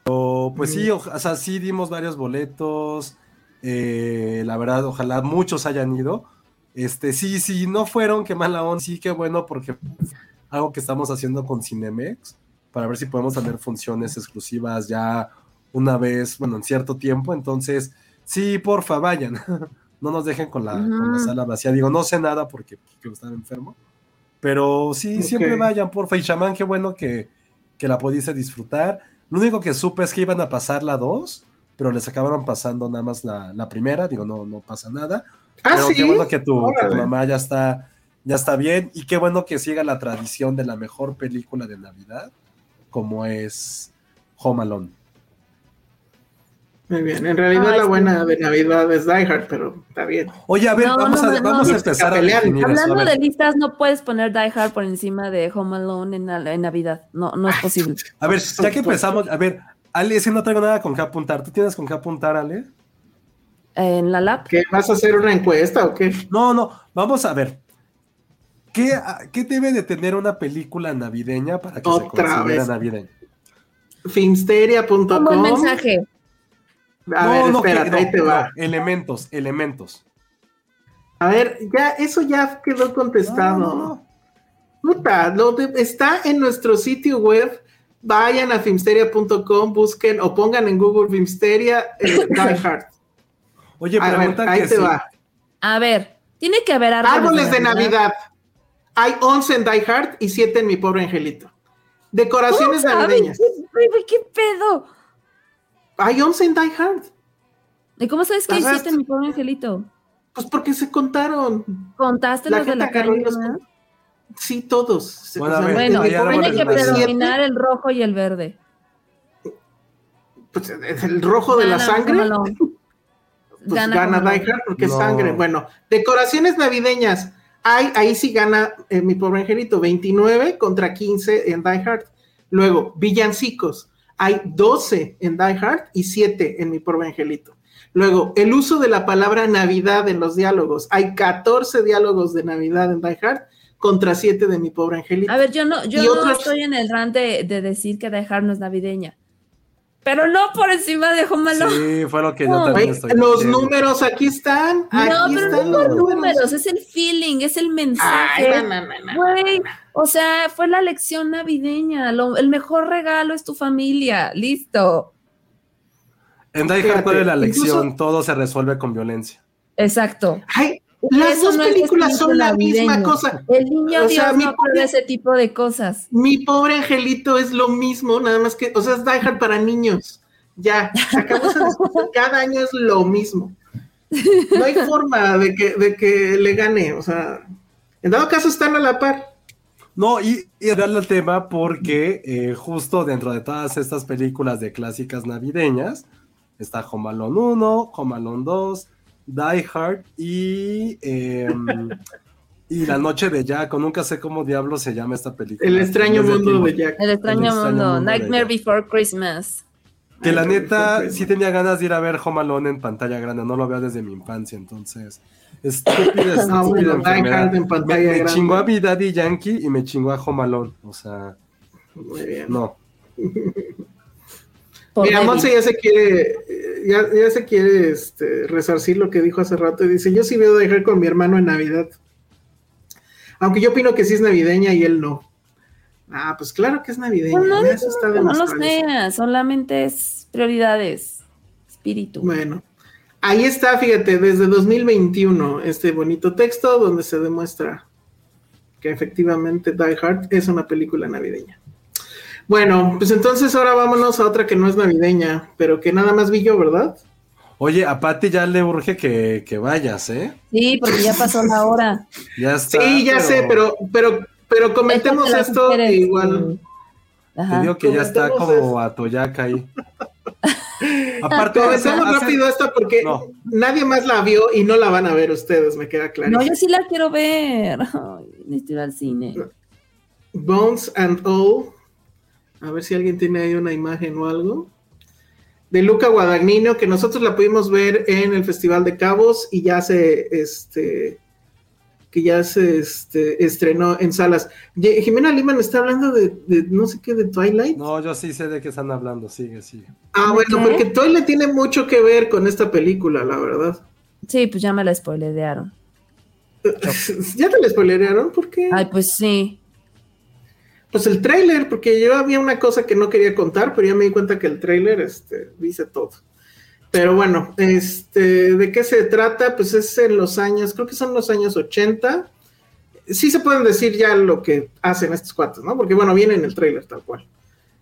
[SPEAKER 1] Pero pues sí, o, o sea, sí dimos varios boletos. eh, la verdad, ojalá muchos hayan ido. Este, sí, sí, no fueron, qué mala onda, sí, qué bueno, porque algo que estamos haciendo con Cinemex, para ver si podemos tener funciones exclusivas ya una vez, bueno, en cierto tiempo. Entonces, sí, porfa, vayan. no nos dejen con la, con la sala vacía. Digo, no sé nada porque, porque estaba enfermo. Pero sí, siempre vayan, porfa. Y chamán, qué bueno que, que la pudiste disfrutar. Lo único que supe es que iban a pasar la 2, pero les acabaron pasando nada más la, la primera. Digo, no, no pasa nada.
[SPEAKER 2] ah,
[SPEAKER 1] pero
[SPEAKER 2] sí.
[SPEAKER 1] qué bueno que tu, que tu mamá ya está, ya está bien. Y qué bueno que siga la tradición de la mejor película de Navidad, como es Home Alone.
[SPEAKER 2] Muy bien. En realidad
[SPEAKER 3] Ay,
[SPEAKER 2] la buena de Navidad es Die Hard, pero está bien.
[SPEAKER 1] Oye, a ver,
[SPEAKER 3] No,
[SPEAKER 1] vamos,
[SPEAKER 3] no,
[SPEAKER 1] a,
[SPEAKER 3] no,
[SPEAKER 1] vamos
[SPEAKER 3] no.
[SPEAKER 1] a empezar a
[SPEAKER 2] Pelear.
[SPEAKER 1] definir eso. A
[SPEAKER 3] Hablando de listas, no puedes poner Die Hard por encima de Home Alone en, en Navidad. No, no es posible.
[SPEAKER 1] a ver, ya que empezamos, a ver, Ale, es que no traigo nada con qué apuntar. ¿Tú tienes con qué apuntar, Ale?
[SPEAKER 3] En la lap.
[SPEAKER 2] ¿Qué vas a hacer una encuesta o qué?
[SPEAKER 1] No, no, vamos a ver. ¿Qué, a- qué debe de tener una película navideña para que se
[SPEAKER 2] Otra
[SPEAKER 1] considere
[SPEAKER 2] vez.
[SPEAKER 1] navideña?
[SPEAKER 2] Filmsteria.com.
[SPEAKER 3] Como el mensaje.
[SPEAKER 2] A ver,
[SPEAKER 1] no, que-
[SPEAKER 2] espérate,
[SPEAKER 1] no,
[SPEAKER 2] ahí te
[SPEAKER 1] no,
[SPEAKER 2] va.
[SPEAKER 1] elementos, elementos.
[SPEAKER 2] A ver, ya, eso ya quedó contestado.
[SPEAKER 1] No, no, no.
[SPEAKER 2] Puta, lo de- está en nuestro sitio web. Vayan a filmsteria.com, busquen o pongan en Google Filmsteria eh, Die Hard.
[SPEAKER 1] Oye,
[SPEAKER 2] A ver, ahí
[SPEAKER 1] que
[SPEAKER 2] te
[SPEAKER 1] sí.
[SPEAKER 2] va.
[SPEAKER 3] A ver, tiene que haber árboles,
[SPEAKER 2] Árboles de Navidad. Hay 11 en Die Hard y 7 en Mi Pobre Angelito. Decoraciones navideñas.
[SPEAKER 3] Güey, güey, ¿Qué pedo?
[SPEAKER 2] Hay 11 en Die Hard.
[SPEAKER 3] ¿Y cómo sabes que hiciste
[SPEAKER 2] rast-
[SPEAKER 3] mi pobre angelito?
[SPEAKER 2] Pues porque se contaron.
[SPEAKER 3] ¿Contaste
[SPEAKER 2] La
[SPEAKER 3] los de la calle?
[SPEAKER 2] Sí, todos.
[SPEAKER 1] Bueno, ver,
[SPEAKER 3] Bueno,
[SPEAKER 1] hay
[SPEAKER 3] que predominar el rojo y el verde.
[SPEAKER 2] Pues, el rojo de la sangre. Pues gana. Die Hard porque es sangre. Bueno, decoraciones navideñas. Hay, ahí sí gana eh, mi pobre angelito, 29 contra 15 en Die Hard. Luego, villancicos. Hay 12 en Die Hard y 7 en mi pobre angelito. Luego, el uso de la palabra Navidad en los diálogos. Hay 14 diálogos de Navidad en Die Hard contra 7 de mi pobre angelito.
[SPEAKER 3] A ver, yo no, yo no estoy en el rant de, de decir que dejar no es navideña. Pero no por encima de Home Alone.
[SPEAKER 1] Sí, fue lo que yo también estoy
[SPEAKER 2] los
[SPEAKER 1] diciendo.
[SPEAKER 2] números aquí están.
[SPEAKER 3] No,
[SPEAKER 2] Aquí
[SPEAKER 3] pero
[SPEAKER 2] están
[SPEAKER 3] no
[SPEAKER 2] los
[SPEAKER 3] números, es el feeling, es el mensaje.
[SPEAKER 2] Ay, no, no, no, no.
[SPEAKER 3] Güey, o sea, fue la lección navideña. lo- el mejor regalo es tu familia. Listo.
[SPEAKER 1] En Die Hard,
[SPEAKER 2] Fíjate,
[SPEAKER 1] ¿cuál es la lección?
[SPEAKER 2] incluso-
[SPEAKER 1] Todo se resuelve con violencia.
[SPEAKER 3] Exacto.
[SPEAKER 2] Ay, las
[SPEAKER 3] Eso
[SPEAKER 2] dos
[SPEAKER 3] no
[SPEAKER 2] películas son la misma cosa.
[SPEAKER 3] El niño
[SPEAKER 2] O sea,
[SPEAKER 3] Dios
[SPEAKER 2] mi
[SPEAKER 3] no
[SPEAKER 2] pobre-
[SPEAKER 3] ese tipo de cosas.
[SPEAKER 2] Mi pobre angelito es lo mismo, nada más que, o sea, es Die Hard para niños. Ya. Cada año es lo mismo. No hay forma de que, de que le gane, o sea, en dado caso están a la par.
[SPEAKER 1] No, y, y darle el tema porque eh, justo dentro de todas estas películas de clásicas navideñas está Home Alone 1, Home Alone 2, Die Hard y, em, y La Noche de Jack, o nunca sé cómo diablo se llama esta película.
[SPEAKER 2] El extraño
[SPEAKER 1] de
[SPEAKER 2] mundo
[SPEAKER 1] Tim-
[SPEAKER 2] de Jack.
[SPEAKER 3] El extraño,
[SPEAKER 1] extraño
[SPEAKER 3] mundo,
[SPEAKER 1] mundo de
[SPEAKER 3] Nightmare. Before Christmas.
[SPEAKER 1] Que la neta sí tenía ganas de ir a ver Home Alone en pantalla grande, no lo veo desde mi infancia, entonces. Estúpida, estúpida
[SPEAKER 2] No, bueno, Die
[SPEAKER 1] enfermedad.
[SPEAKER 2] Hard en
[SPEAKER 1] Me,
[SPEAKER 2] pantalla
[SPEAKER 1] me
[SPEAKER 2] grande.
[SPEAKER 1] chingó a mi Daddy Yankee y me chingó a Home Alone, o sea,
[SPEAKER 2] Muy bien.
[SPEAKER 1] no.
[SPEAKER 2] Mira. Monse ya se quiere, ya, ya se quiere este, resarcir lo que dijo hace rato y dice, yo sí veo dejar con mi hermano en Navidad. Aunque yo opino que sí es navideña y él no. Ah, pues claro que es navideña.
[SPEAKER 3] Pues no,
[SPEAKER 2] eso está
[SPEAKER 3] no los veas, solamente es prioridades, espíritu.
[SPEAKER 2] Bueno, ahí está, fíjate, desde 2021, este bonito texto donde se demuestra que efectivamente Die Hard es una película navideña. Bueno, pues entonces ahora vámonos a otra que no es navideña, pero que nada más vi yo, ¿verdad?
[SPEAKER 1] Oye, a Pati ya le urge que, que vayas, ¿eh?
[SPEAKER 3] Sí, porque ya pasó la hora.
[SPEAKER 1] Ya está.
[SPEAKER 2] Sí, ya sé, pero, pero, pero comentemos esto
[SPEAKER 3] mujeres,
[SPEAKER 2] igual.
[SPEAKER 1] Te digo que ya está como a Toyaca ahí. Aparte,
[SPEAKER 2] Comentemos
[SPEAKER 1] hace-
[SPEAKER 2] rápido esto porque
[SPEAKER 1] No.
[SPEAKER 2] nadie más la vio y no la van a ver ustedes, me queda claro.
[SPEAKER 3] No, yo sí la quiero ver. Ay, necesito ir al cine.
[SPEAKER 2] Bones and All. A ver si alguien tiene ahí una imagen o algo. De Luca Guadagnino, que nosotros la pudimos ver en el Festival de Cabos y ya se, este, que ya se este, estrenó en salas. Jimena Lima me está hablando de, de no sé qué, de Twilight.
[SPEAKER 1] No, yo sí sé de qué están hablando. Sigue, sigue.
[SPEAKER 2] Ah, bueno,
[SPEAKER 3] ¿Qué?
[SPEAKER 2] porque Twilight tiene mucho que ver con esta película, la verdad.
[SPEAKER 3] Sí, pues ya me la spoilerearon.
[SPEAKER 2] ¿Ya te la spoilerearon? ¿Por qué?
[SPEAKER 3] Ay, pues sí.
[SPEAKER 2] Pues el tráiler, porque yo había una cosa que no quería contar, pero ya me di cuenta que el tráiler este, dice todo. Pero bueno, este, ¿de qué se trata? Pues es en los años, creo que son los años 80. Sí se pueden decir ya lo que hacen estos cuates, ¿no? Porque bueno, viene en el tráiler tal cual.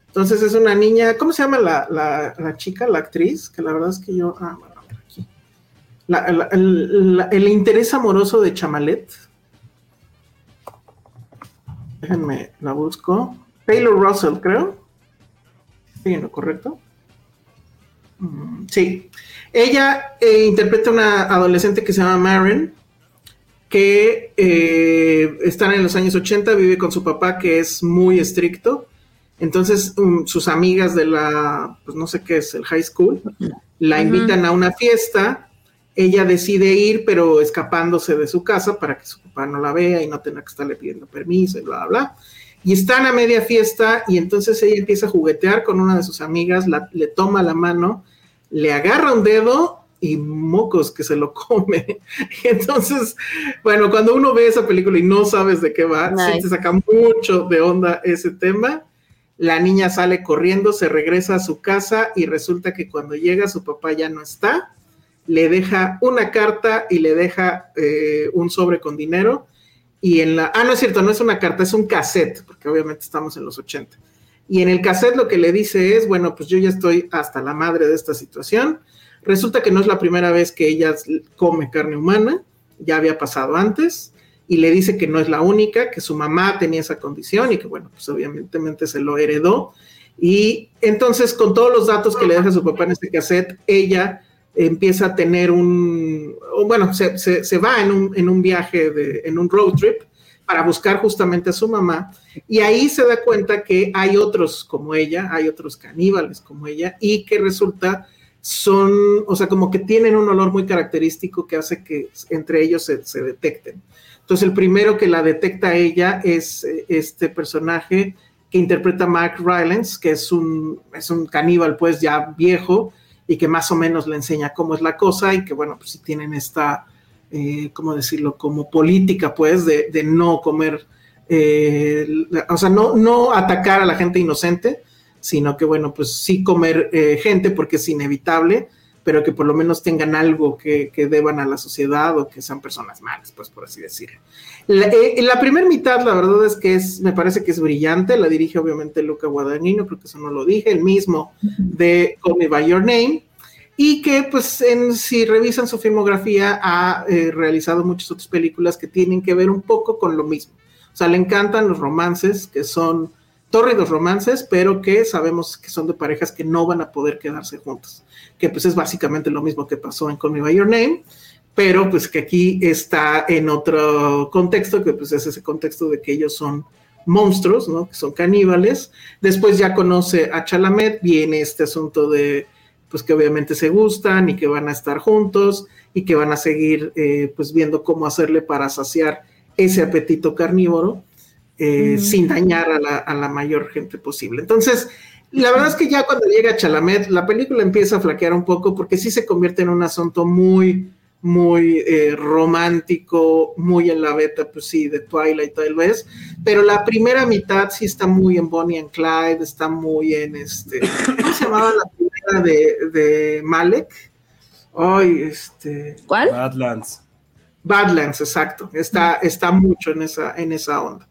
[SPEAKER 2] Entonces es una niña, ¿cómo se llama la, la- chica, la actriz? Que la verdad es que yo, ah, bueno, aquí. La- el, el interés amoroso de Chamalet. Déjenme, la busco. Taylor Russell, creo. Sí, ¿no? ¿Correcto? Mm, Sí. Ella eh, interpreta a una adolescente que se llama Maren, que eh, está en los años 80, vive con su papá que es muy estricto. Entonces, um, sus amigas de la, pues no sé qué es, el high school, la invitan a una fiesta. Ella decide ir, pero escapándose de su casa para que su papá no la vea y no tenga que estarle pidiendo permiso y bla, bla, bla. Y están a media fiesta y entonces ella empieza a juguetear con una de sus amigas, la- le toma la mano, le agarra un dedo y mocos que se lo come. Entonces, bueno, cuando uno ve esa película y no sabes de qué va, sí
[SPEAKER 3] Nice.
[SPEAKER 2] te saca mucho de onda ese tema. La niña sale corriendo, se regresa a su casa y resulta que cuando llega su papá ya no está. Le deja una carta y le deja eh, un sobre con dinero. Y en la. Ah, no es cierto, no es una carta, es un cassette, porque obviamente estamos en los 80. Y en el cassette lo que le dice es: bueno, pues yo ya estoy hasta la madre de esta situación. Resulta que no es la primera vez que ella come carne humana, ya había pasado antes. Y le dice que no es la única, que su mamá tenía esa condición y que, bueno, pues obviamente se lo heredó. Y entonces, con todos los datos que le deja su papá en este cassette, ella empieza a tener un, bueno, se, se, va en un, en un viaje, de, en un road trip para buscar justamente a su mamá y ahí se da cuenta que hay otros como ella, hay otros caníbales como ella y que resulta son, o sea, como que tienen un olor muy característico que hace que entre ellos se, se detecten. Entonces el primero que la detecta ella es eh, este personaje que interpreta Mark Rylance, que es un, es un caníbal pues ya viejo, y que más o menos le enseña cómo es la cosa y que bueno, pues si tienen esta, eh, ¿cómo decirlo?, como política pues de, no comer, eh, o sea, no, no atacar a la gente inocente, sino que bueno, pues sí comer eh, gente porque es inevitable, pero que por lo menos tengan algo que, deban a la sociedad o que sean personas malas, pues por así decirlo. La, la primera mitad, la verdad es que es, me parece que es brillante, la dirige obviamente Luca Guadagnino, creo que eso no lo dije, el mismo de Call Me By Your Name, y que pues en, si revisan su filmografía ha eh, realizado muchas otras películas que tienen que ver un poco con lo mismo. O sea, le encantan los romances, que son tórridos romances, pero que sabemos que son de parejas que no van a poder quedarse juntas, que pues es básicamente lo mismo que pasó en Call Me By Your Name, pero pues que aquí está en otro contexto, que pues es ese contexto de que ellos son monstruos, ¿no? Que son caníbales. Después ya conoce a Chalamet, viene este asunto de, pues que obviamente se gustan y que van a estar juntos y que van a seguir, eh, pues viendo cómo hacerle para saciar ese apetito carnívoro eh, sin dañar a la, a la mayor gente posible. Entonces, la verdad es que ya cuando llega Chalamet, la película empieza a flaquear un poco porque sí se convierte en un asunto muy muy eh, romántico, muy en la beta, pues sí, de Twilight tal vez, pero la primera mitad sí está muy en Bonnie and Clyde, está muy en este, ¿cómo se llamaba la primera de, de Malek? Ay, este...
[SPEAKER 3] ¿Cuál?
[SPEAKER 1] Badlands.
[SPEAKER 2] Badlands, exacto, está, está mucho en esa, en esa onda.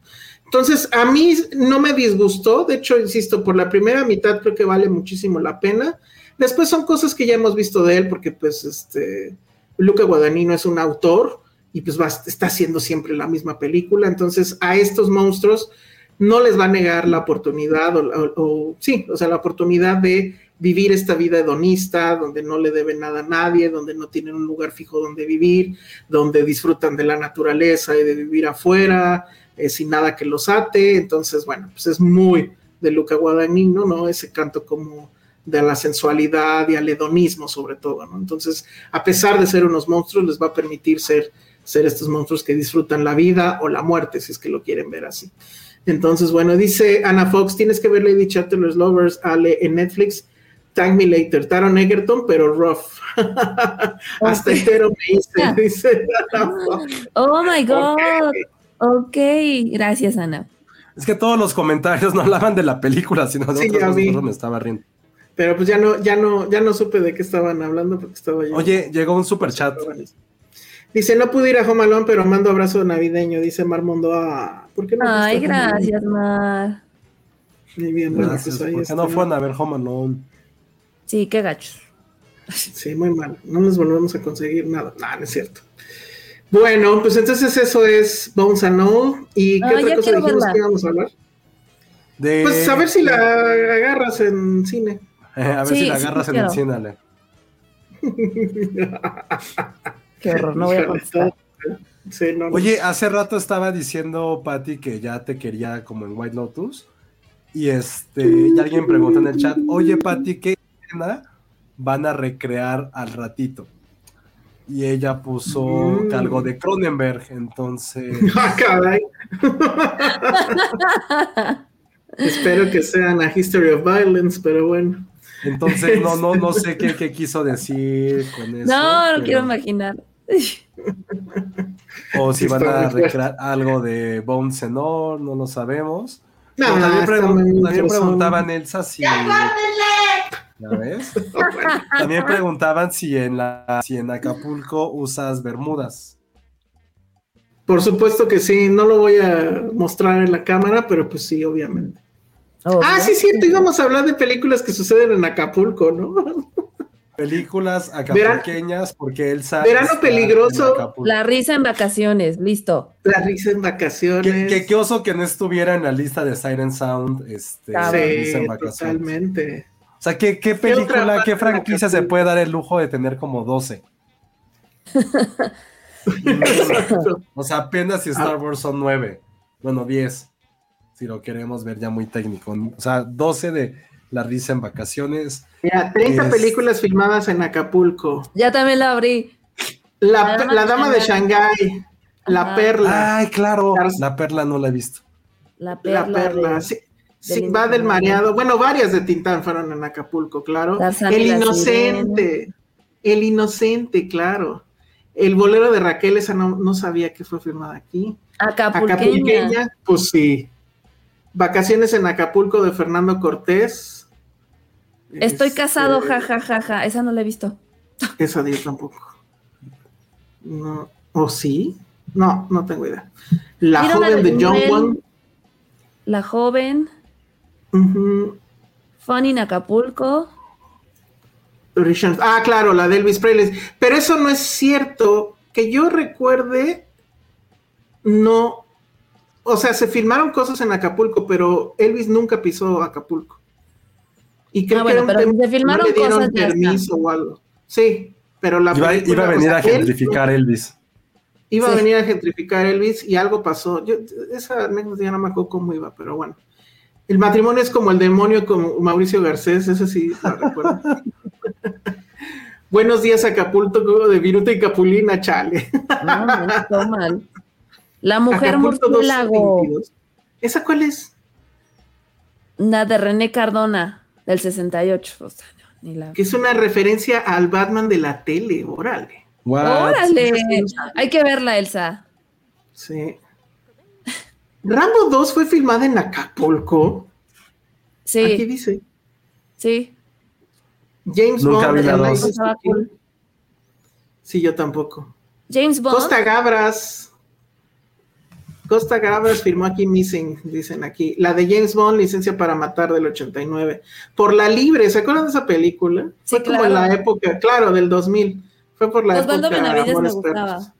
[SPEAKER 2] Entonces, a mí no me disgustó, de hecho, insisto, por la primera mitad creo que vale muchísimo la pena. Después son cosas que ya hemos visto de él, porque pues este Luca Guadagnino es un autor y pues está haciendo siempre la misma película, entonces a estos monstruos no les va a negar la oportunidad, o, sí, o sea, la oportunidad de vivir esta vida hedonista, donde no le deben nada a nadie, donde no tienen un lugar fijo donde vivir, donde disfrutan de la naturaleza y de vivir afuera, eh, sin nada que los ate. Entonces, bueno, pues es muy de Luca Guadagnino, ¿no? Ese canto como de la sensualidad y al hedonismo sobre todo, ¿no? Entonces, a pesar de ser unos monstruos, les va a permitir ser, ser estos monstruos que disfrutan la vida o la muerte, si es que lo quieren ver así. Entonces, bueno, dice Ana Fox, tienes que ver Lady Chatterley's Lovers, Ale, en Netflix, Thank Me Later, Taron Egerton, pero rough. Hasta entero me hice, dice Ana Fox.
[SPEAKER 3] Oh, my God. Ok, gracias, Ana.
[SPEAKER 1] Es que todos los comentarios no hablaban de la película, sino de
[SPEAKER 2] sí,
[SPEAKER 1] otras cosas, me estaba riendo.
[SPEAKER 2] Pero pues ya no, ya no, ya no supe de qué estaban hablando porque estaba yo.
[SPEAKER 1] Oye, llegó un super chat.
[SPEAKER 2] Dice, no pude ir a Jomalón, pero mando abrazo navideño, dice Marmondo. Ah, ¿por qué no?
[SPEAKER 3] Ay, gracias, Mar.
[SPEAKER 2] Muy bien,
[SPEAKER 1] gracias. Pues ¿Por qué no fueron a ver Home
[SPEAKER 3] Sí, qué gachos.
[SPEAKER 2] Sí, muy mal. No nos volvemos a conseguir nada. No, no es cierto. Bueno, pues entonces eso es Bones and All. ¿Y qué otra cosa dijimos que íbamos a hablar? Pues a ver si la agarras en cine.
[SPEAKER 1] a ver si la agarras en el cine,
[SPEAKER 3] Qué horror, no voy a contestar.
[SPEAKER 1] Oye, hace rato estaba diciendo Patty que ya te quería como en White Lotus. Y este, y alguien pregunta en el chat, oye Patty, ¿qué escena van a recrear al ratito? Y ella puso mm. algo de Cronenberg, entonces.
[SPEAKER 2] ¡Ah, caray! Espero que sean a History of Violence, pero bueno.
[SPEAKER 1] Entonces, no, no, no sé qué, qué quiso decir con eso.
[SPEAKER 3] No, no quiero imaginar.
[SPEAKER 1] O si van a recrear algo de Bones Senor, no lo sabemos. No, también, también preguntaban Elsa si. ¿Ya ves? También preguntaban si en, la, si en Acapulco usas bermudas.
[SPEAKER 2] Por supuesto que sí, no lo voy a mostrar en la cámara, pero pues sí, obviamente. Ah, sí, cierto, íbamos a hablar de películas que suceden en Acapulco, ¿no?
[SPEAKER 1] Películas acapulqueñas, porque él sabe.
[SPEAKER 2] Verano peligroso.
[SPEAKER 3] La risa en vacaciones, listo.
[SPEAKER 2] La risa en vacaciones.
[SPEAKER 1] Qué, qué, oso que no estuviera en la lista de Siren Sound. Este,
[SPEAKER 2] sí, totalmente.
[SPEAKER 1] O sea, ¿qué, qué película, qué, franquicia se puede dar el lujo de tener como 12? o sea, apenas si Star Wars son 9. Bueno, 10. Si lo queremos ver ya muy técnico. O sea, 12 de La risa en vacaciones.
[SPEAKER 2] Mira, 30 películas filmadas en Acapulco.
[SPEAKER 3] Ya también la abrí.
[SPEAKER 2] La, Dama, de Shanghái. La Perla.
[SPEAKER 1] Ay, claro. La Perla no la he visto.
[SPEAKER 3] La Perla. La Perla.
[SPEAKER 2] Sí. Sí, va del mareado. Bueno, varias de Tintán fueron en Acapulco, claro. El inocente. El inocente, claro. El bolero de Raquel, esa no, sabía que fue filmada aquí.
[SPEAKER 3] Acapulqueña.
[SPEAKER 2] Pues sí. Vacaciones en Acapulco de Fernando Cortés.
[SPEAKER 3] Estoy casado, jajajaja. Este, ja, ja, ja. Esa no la he visto.
[SPEAKER 2] Esa yo tampoco. No. ¿O sí? No, no tengo idea. La joven de John Wayne.
[SPEAKER 3] La joven. Funny en Acapulco.
[SPEAKER 2] Ah, claro, la de Elvis Presley. Pero eso no es cierto. Que yo recuerde, no. O sea, se filmaron cosas en Acapulco, pero Elvis nunca pisó Acapulco. Y creo
[SPEAKER 3] ah, bueno, que pero se filmaron no le cosas
[SPEAKER 2] permiso o algo. Sí, pero la
[SPEAKER 1] iba, iba a venir a gentrificar Elvis.
[SPEAKER 2] Iba a venir a gentrificar Elvis y algo pasó. Yo, esa anécdota ya no me acuerdo cómo iba, pero bueno. El matrimonio es como el demonio con Mauricio Garcés, eso sí lo recuerdo. Buenos días, Acapulco, de Viruta y Capulina, chale.
[SPEAKER 3] No, mal. La mujer murciélago.
[SPEAKER 2] ¿Esa cuál es?
[SPEAKER 3] La de René Cardona, del 68.
[SPEAKER 2] Que es una referencia al Batman de la tele, órale.
[SPEAKER 3] Órale. Hay que verla, Elsa.
[SPEAKER 2] Sí. Rambo 2 fue filmada en Acapulco.
[SPEAKER 3] Sí.
[SPEAKER 2] Aquí dice.
[SPEAKER 3] Sí.
[SPEAKER 2] James Bond. Sí, yo tampoco.
[SPEAKER 3] James Bond.
[SPEAKER 2] Costa Gabras. Costa Gabras firmó aquí Missing, dicen aquí. La de James Bond, licencia para matar del 89. Por la libre, ¿se acuerdan de esa película?
[SPEAKER 3] Sí,
[SPEAKER 2] Fue como en la época, claro, del 2000. Fue por la
[SPEAKER 3] Osvaldo época Benavides me gustaba.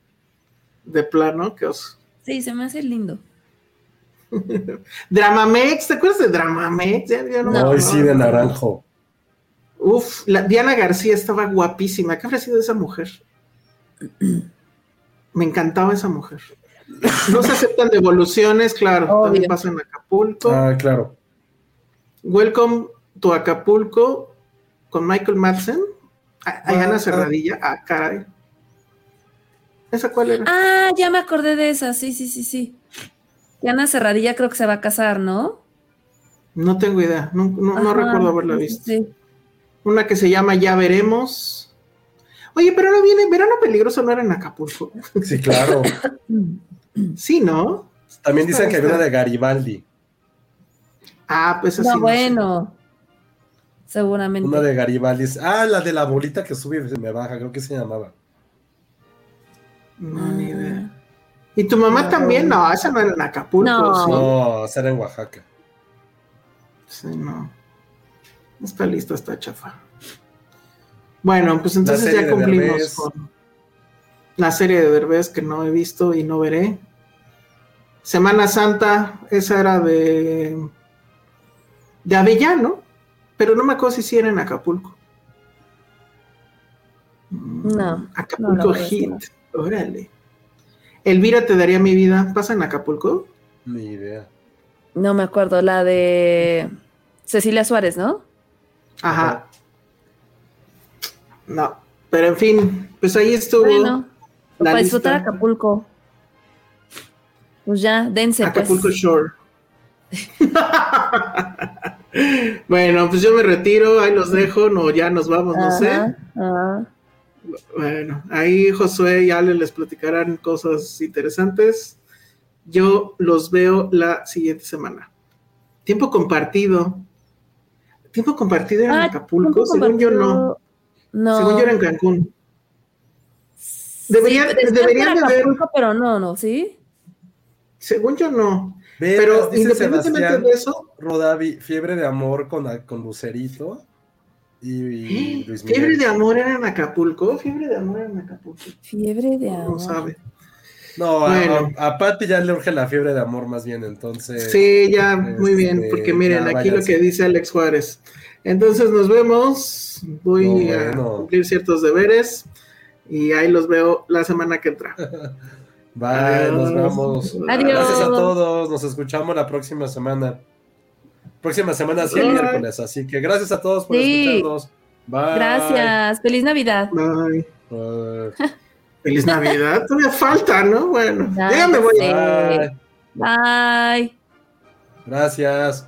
[SPEAKER 2] De plano, qué oso.
[SPEAKER 3] Sí, se me hace lindo.
[SPEAKER 2] Dramamex, ¿te acuerdas de Dramamex?
[SPEAKER 1] no, sí, de naranjo.
[SPEAKER 2] Uf, la, Diana García estaba guapísima. ¿Qué habría sido esa mujer? Me encantaba esa mujer. No se aceptan devoluciones, claro. También pasa en Acapulco.
[SPEAKER 1] Ah, claro.
[SPEAKER 2] Welcome to Acapulco con Michael Madsen. Hay Ana Cerradilla. Ah, caray. ¿Esa cuál era?
[SPEAKER 3] Ah, ya me acordé de esa. Sí, sí, sí, sí. Ana Cerradilla creo que se va a casar, ¿no?
[SPEAKER 2] No tengo idea, no, recuerdo haberla visto. Una que se llama Ya Veremos. Oye, pero no viene, verano peligroso no era en Acapulco.
[SPEAKER 1] Sí, claro.
[SPEAKER 2] sí, ¿no?
[SPEAKER 1] También dicen que hay una de Garibaldi.
[SPEAKER 2] Ah, pues así.
[SPEAKER 3] No, bueno. Seguramente.
[SPEAKER 1] Una de Garibaldi. Ah, la de la bolita que sube y se me baja, creo que se llamaba.
[SPEAKER 2] No, ni idea. ¿Y tu mamá también? No, esa no era en Acapulco.
[SPEAKER 3] No,
[SPEAKER 1] no esa era en Oaxaca.
[SPEAKER 2] Sí, no. Está listo, está chafa. Bueno, pues entonces ya cumplimos con la serie de Derbez que no he visto y no veré. Semana Santa, esa era de de Avellano, pero no me acuerdo si sí era en Acapulco.
[SPEAKER 3] No.
[SPEAKER 2] Acapulco Hit, órale. Elvira te daría mi vida. ¿Pasa en Acapulco?
[SPEAKER 1] Ni idea.
[SPEAKER 3] No me acuerdo, la de Cecilia Suárez, ¿no?
[SPEAKER 2] Ajá. No, pero en fin, pues ahí estuvo. Bueno,
[SPEAKER 3] para disfrutar Acapulco. Pues ya, dense.
[SPEAKER 2] Pues. Acapulco Shore. bueno, pues yo me retiro, ahí los dejo, no, ya nos vamos, no sé. Ajá. Bueno, ahí Josué y Ale les platicarán cosas interesantes. Yo los veo la siguiente semana. Tiempo compartido. Tiempo compartido era en
[SPEAKER 3] Ah,
[SPEAKER 2] Acapulco, según yo no.
[SPEAKER 3] No.
[SPEAKER 2] Según yo era en Cancún. Deberían,
[SPEAKER 3] Sí,
[SPEAKER 2] deberían de ver,
[SPEAKER 3] pero no, no, ¿sí?
[SPEAKER 2] según yo no.
[SPEAKER 1] Veras,
[SPEAKER 2] Pero independientemente
[SPEAKER 1] Sebastián
[SPEAKER 2] de eso,
[SPEAKER 1] Rodavi, Fiebre de Amor con, con Lucerito y, y Luis Miguel.
[SPEAKER 2] Fiebre de amor era en Acapulco. Fiebre de amor era en Acapulco.
[SPEAKER 3] Fiebre de
[SPEAKER 2] No
[SPEAKER 3] amor.
[SPEAKER 2] sabe.
[SPEAKER 1] No, a-
[SPEAKER 2] Bueno.
[SPEAKER 1] a, a Patty ya le urge la fiebre de amor más bien, entonces.
[SPEAKER 2] Sí, ya, muy bien,
[SPEAKER 1] este,
[SPEAKER 2] porque miren, aquí lo que dice Alex Juárez. Entonces nos vemos. Voy
[SPEAKER 1] No,
[SPEAKER 2] a
[SPEAKER 1] bueno.
[SPEAKER 2] cumplir ciertos deberes y ahí los veo la semana que entra.
[SPEAKER 1] Bye, nos vemos.
[SPEAKER 3] Adiós.
[SPEAKER 1] Gracias a todos. Nos escuchamos la próxima semana. Próxima semana, sí, miércoles. Así que gracias a todos por
[SPEAKER 3] Sí.
[SPEAKER 1] escucharnos. Bye.
[SPEAKER 3] Gracias. Feliz Navidad.
[SPEAKER 2] Bye.
[SPEAKER 1] Bye.
[SPEAKER 2] Feliz Navidad. Todavía falta, ¿no? Bueno,
[SPEAKER 3] Ya
[SPEAKER 2] me voy.
[SPEAKER 1] Bye.
[SPEAKER 3] Bye.
[SPEAKER 1] Gracias.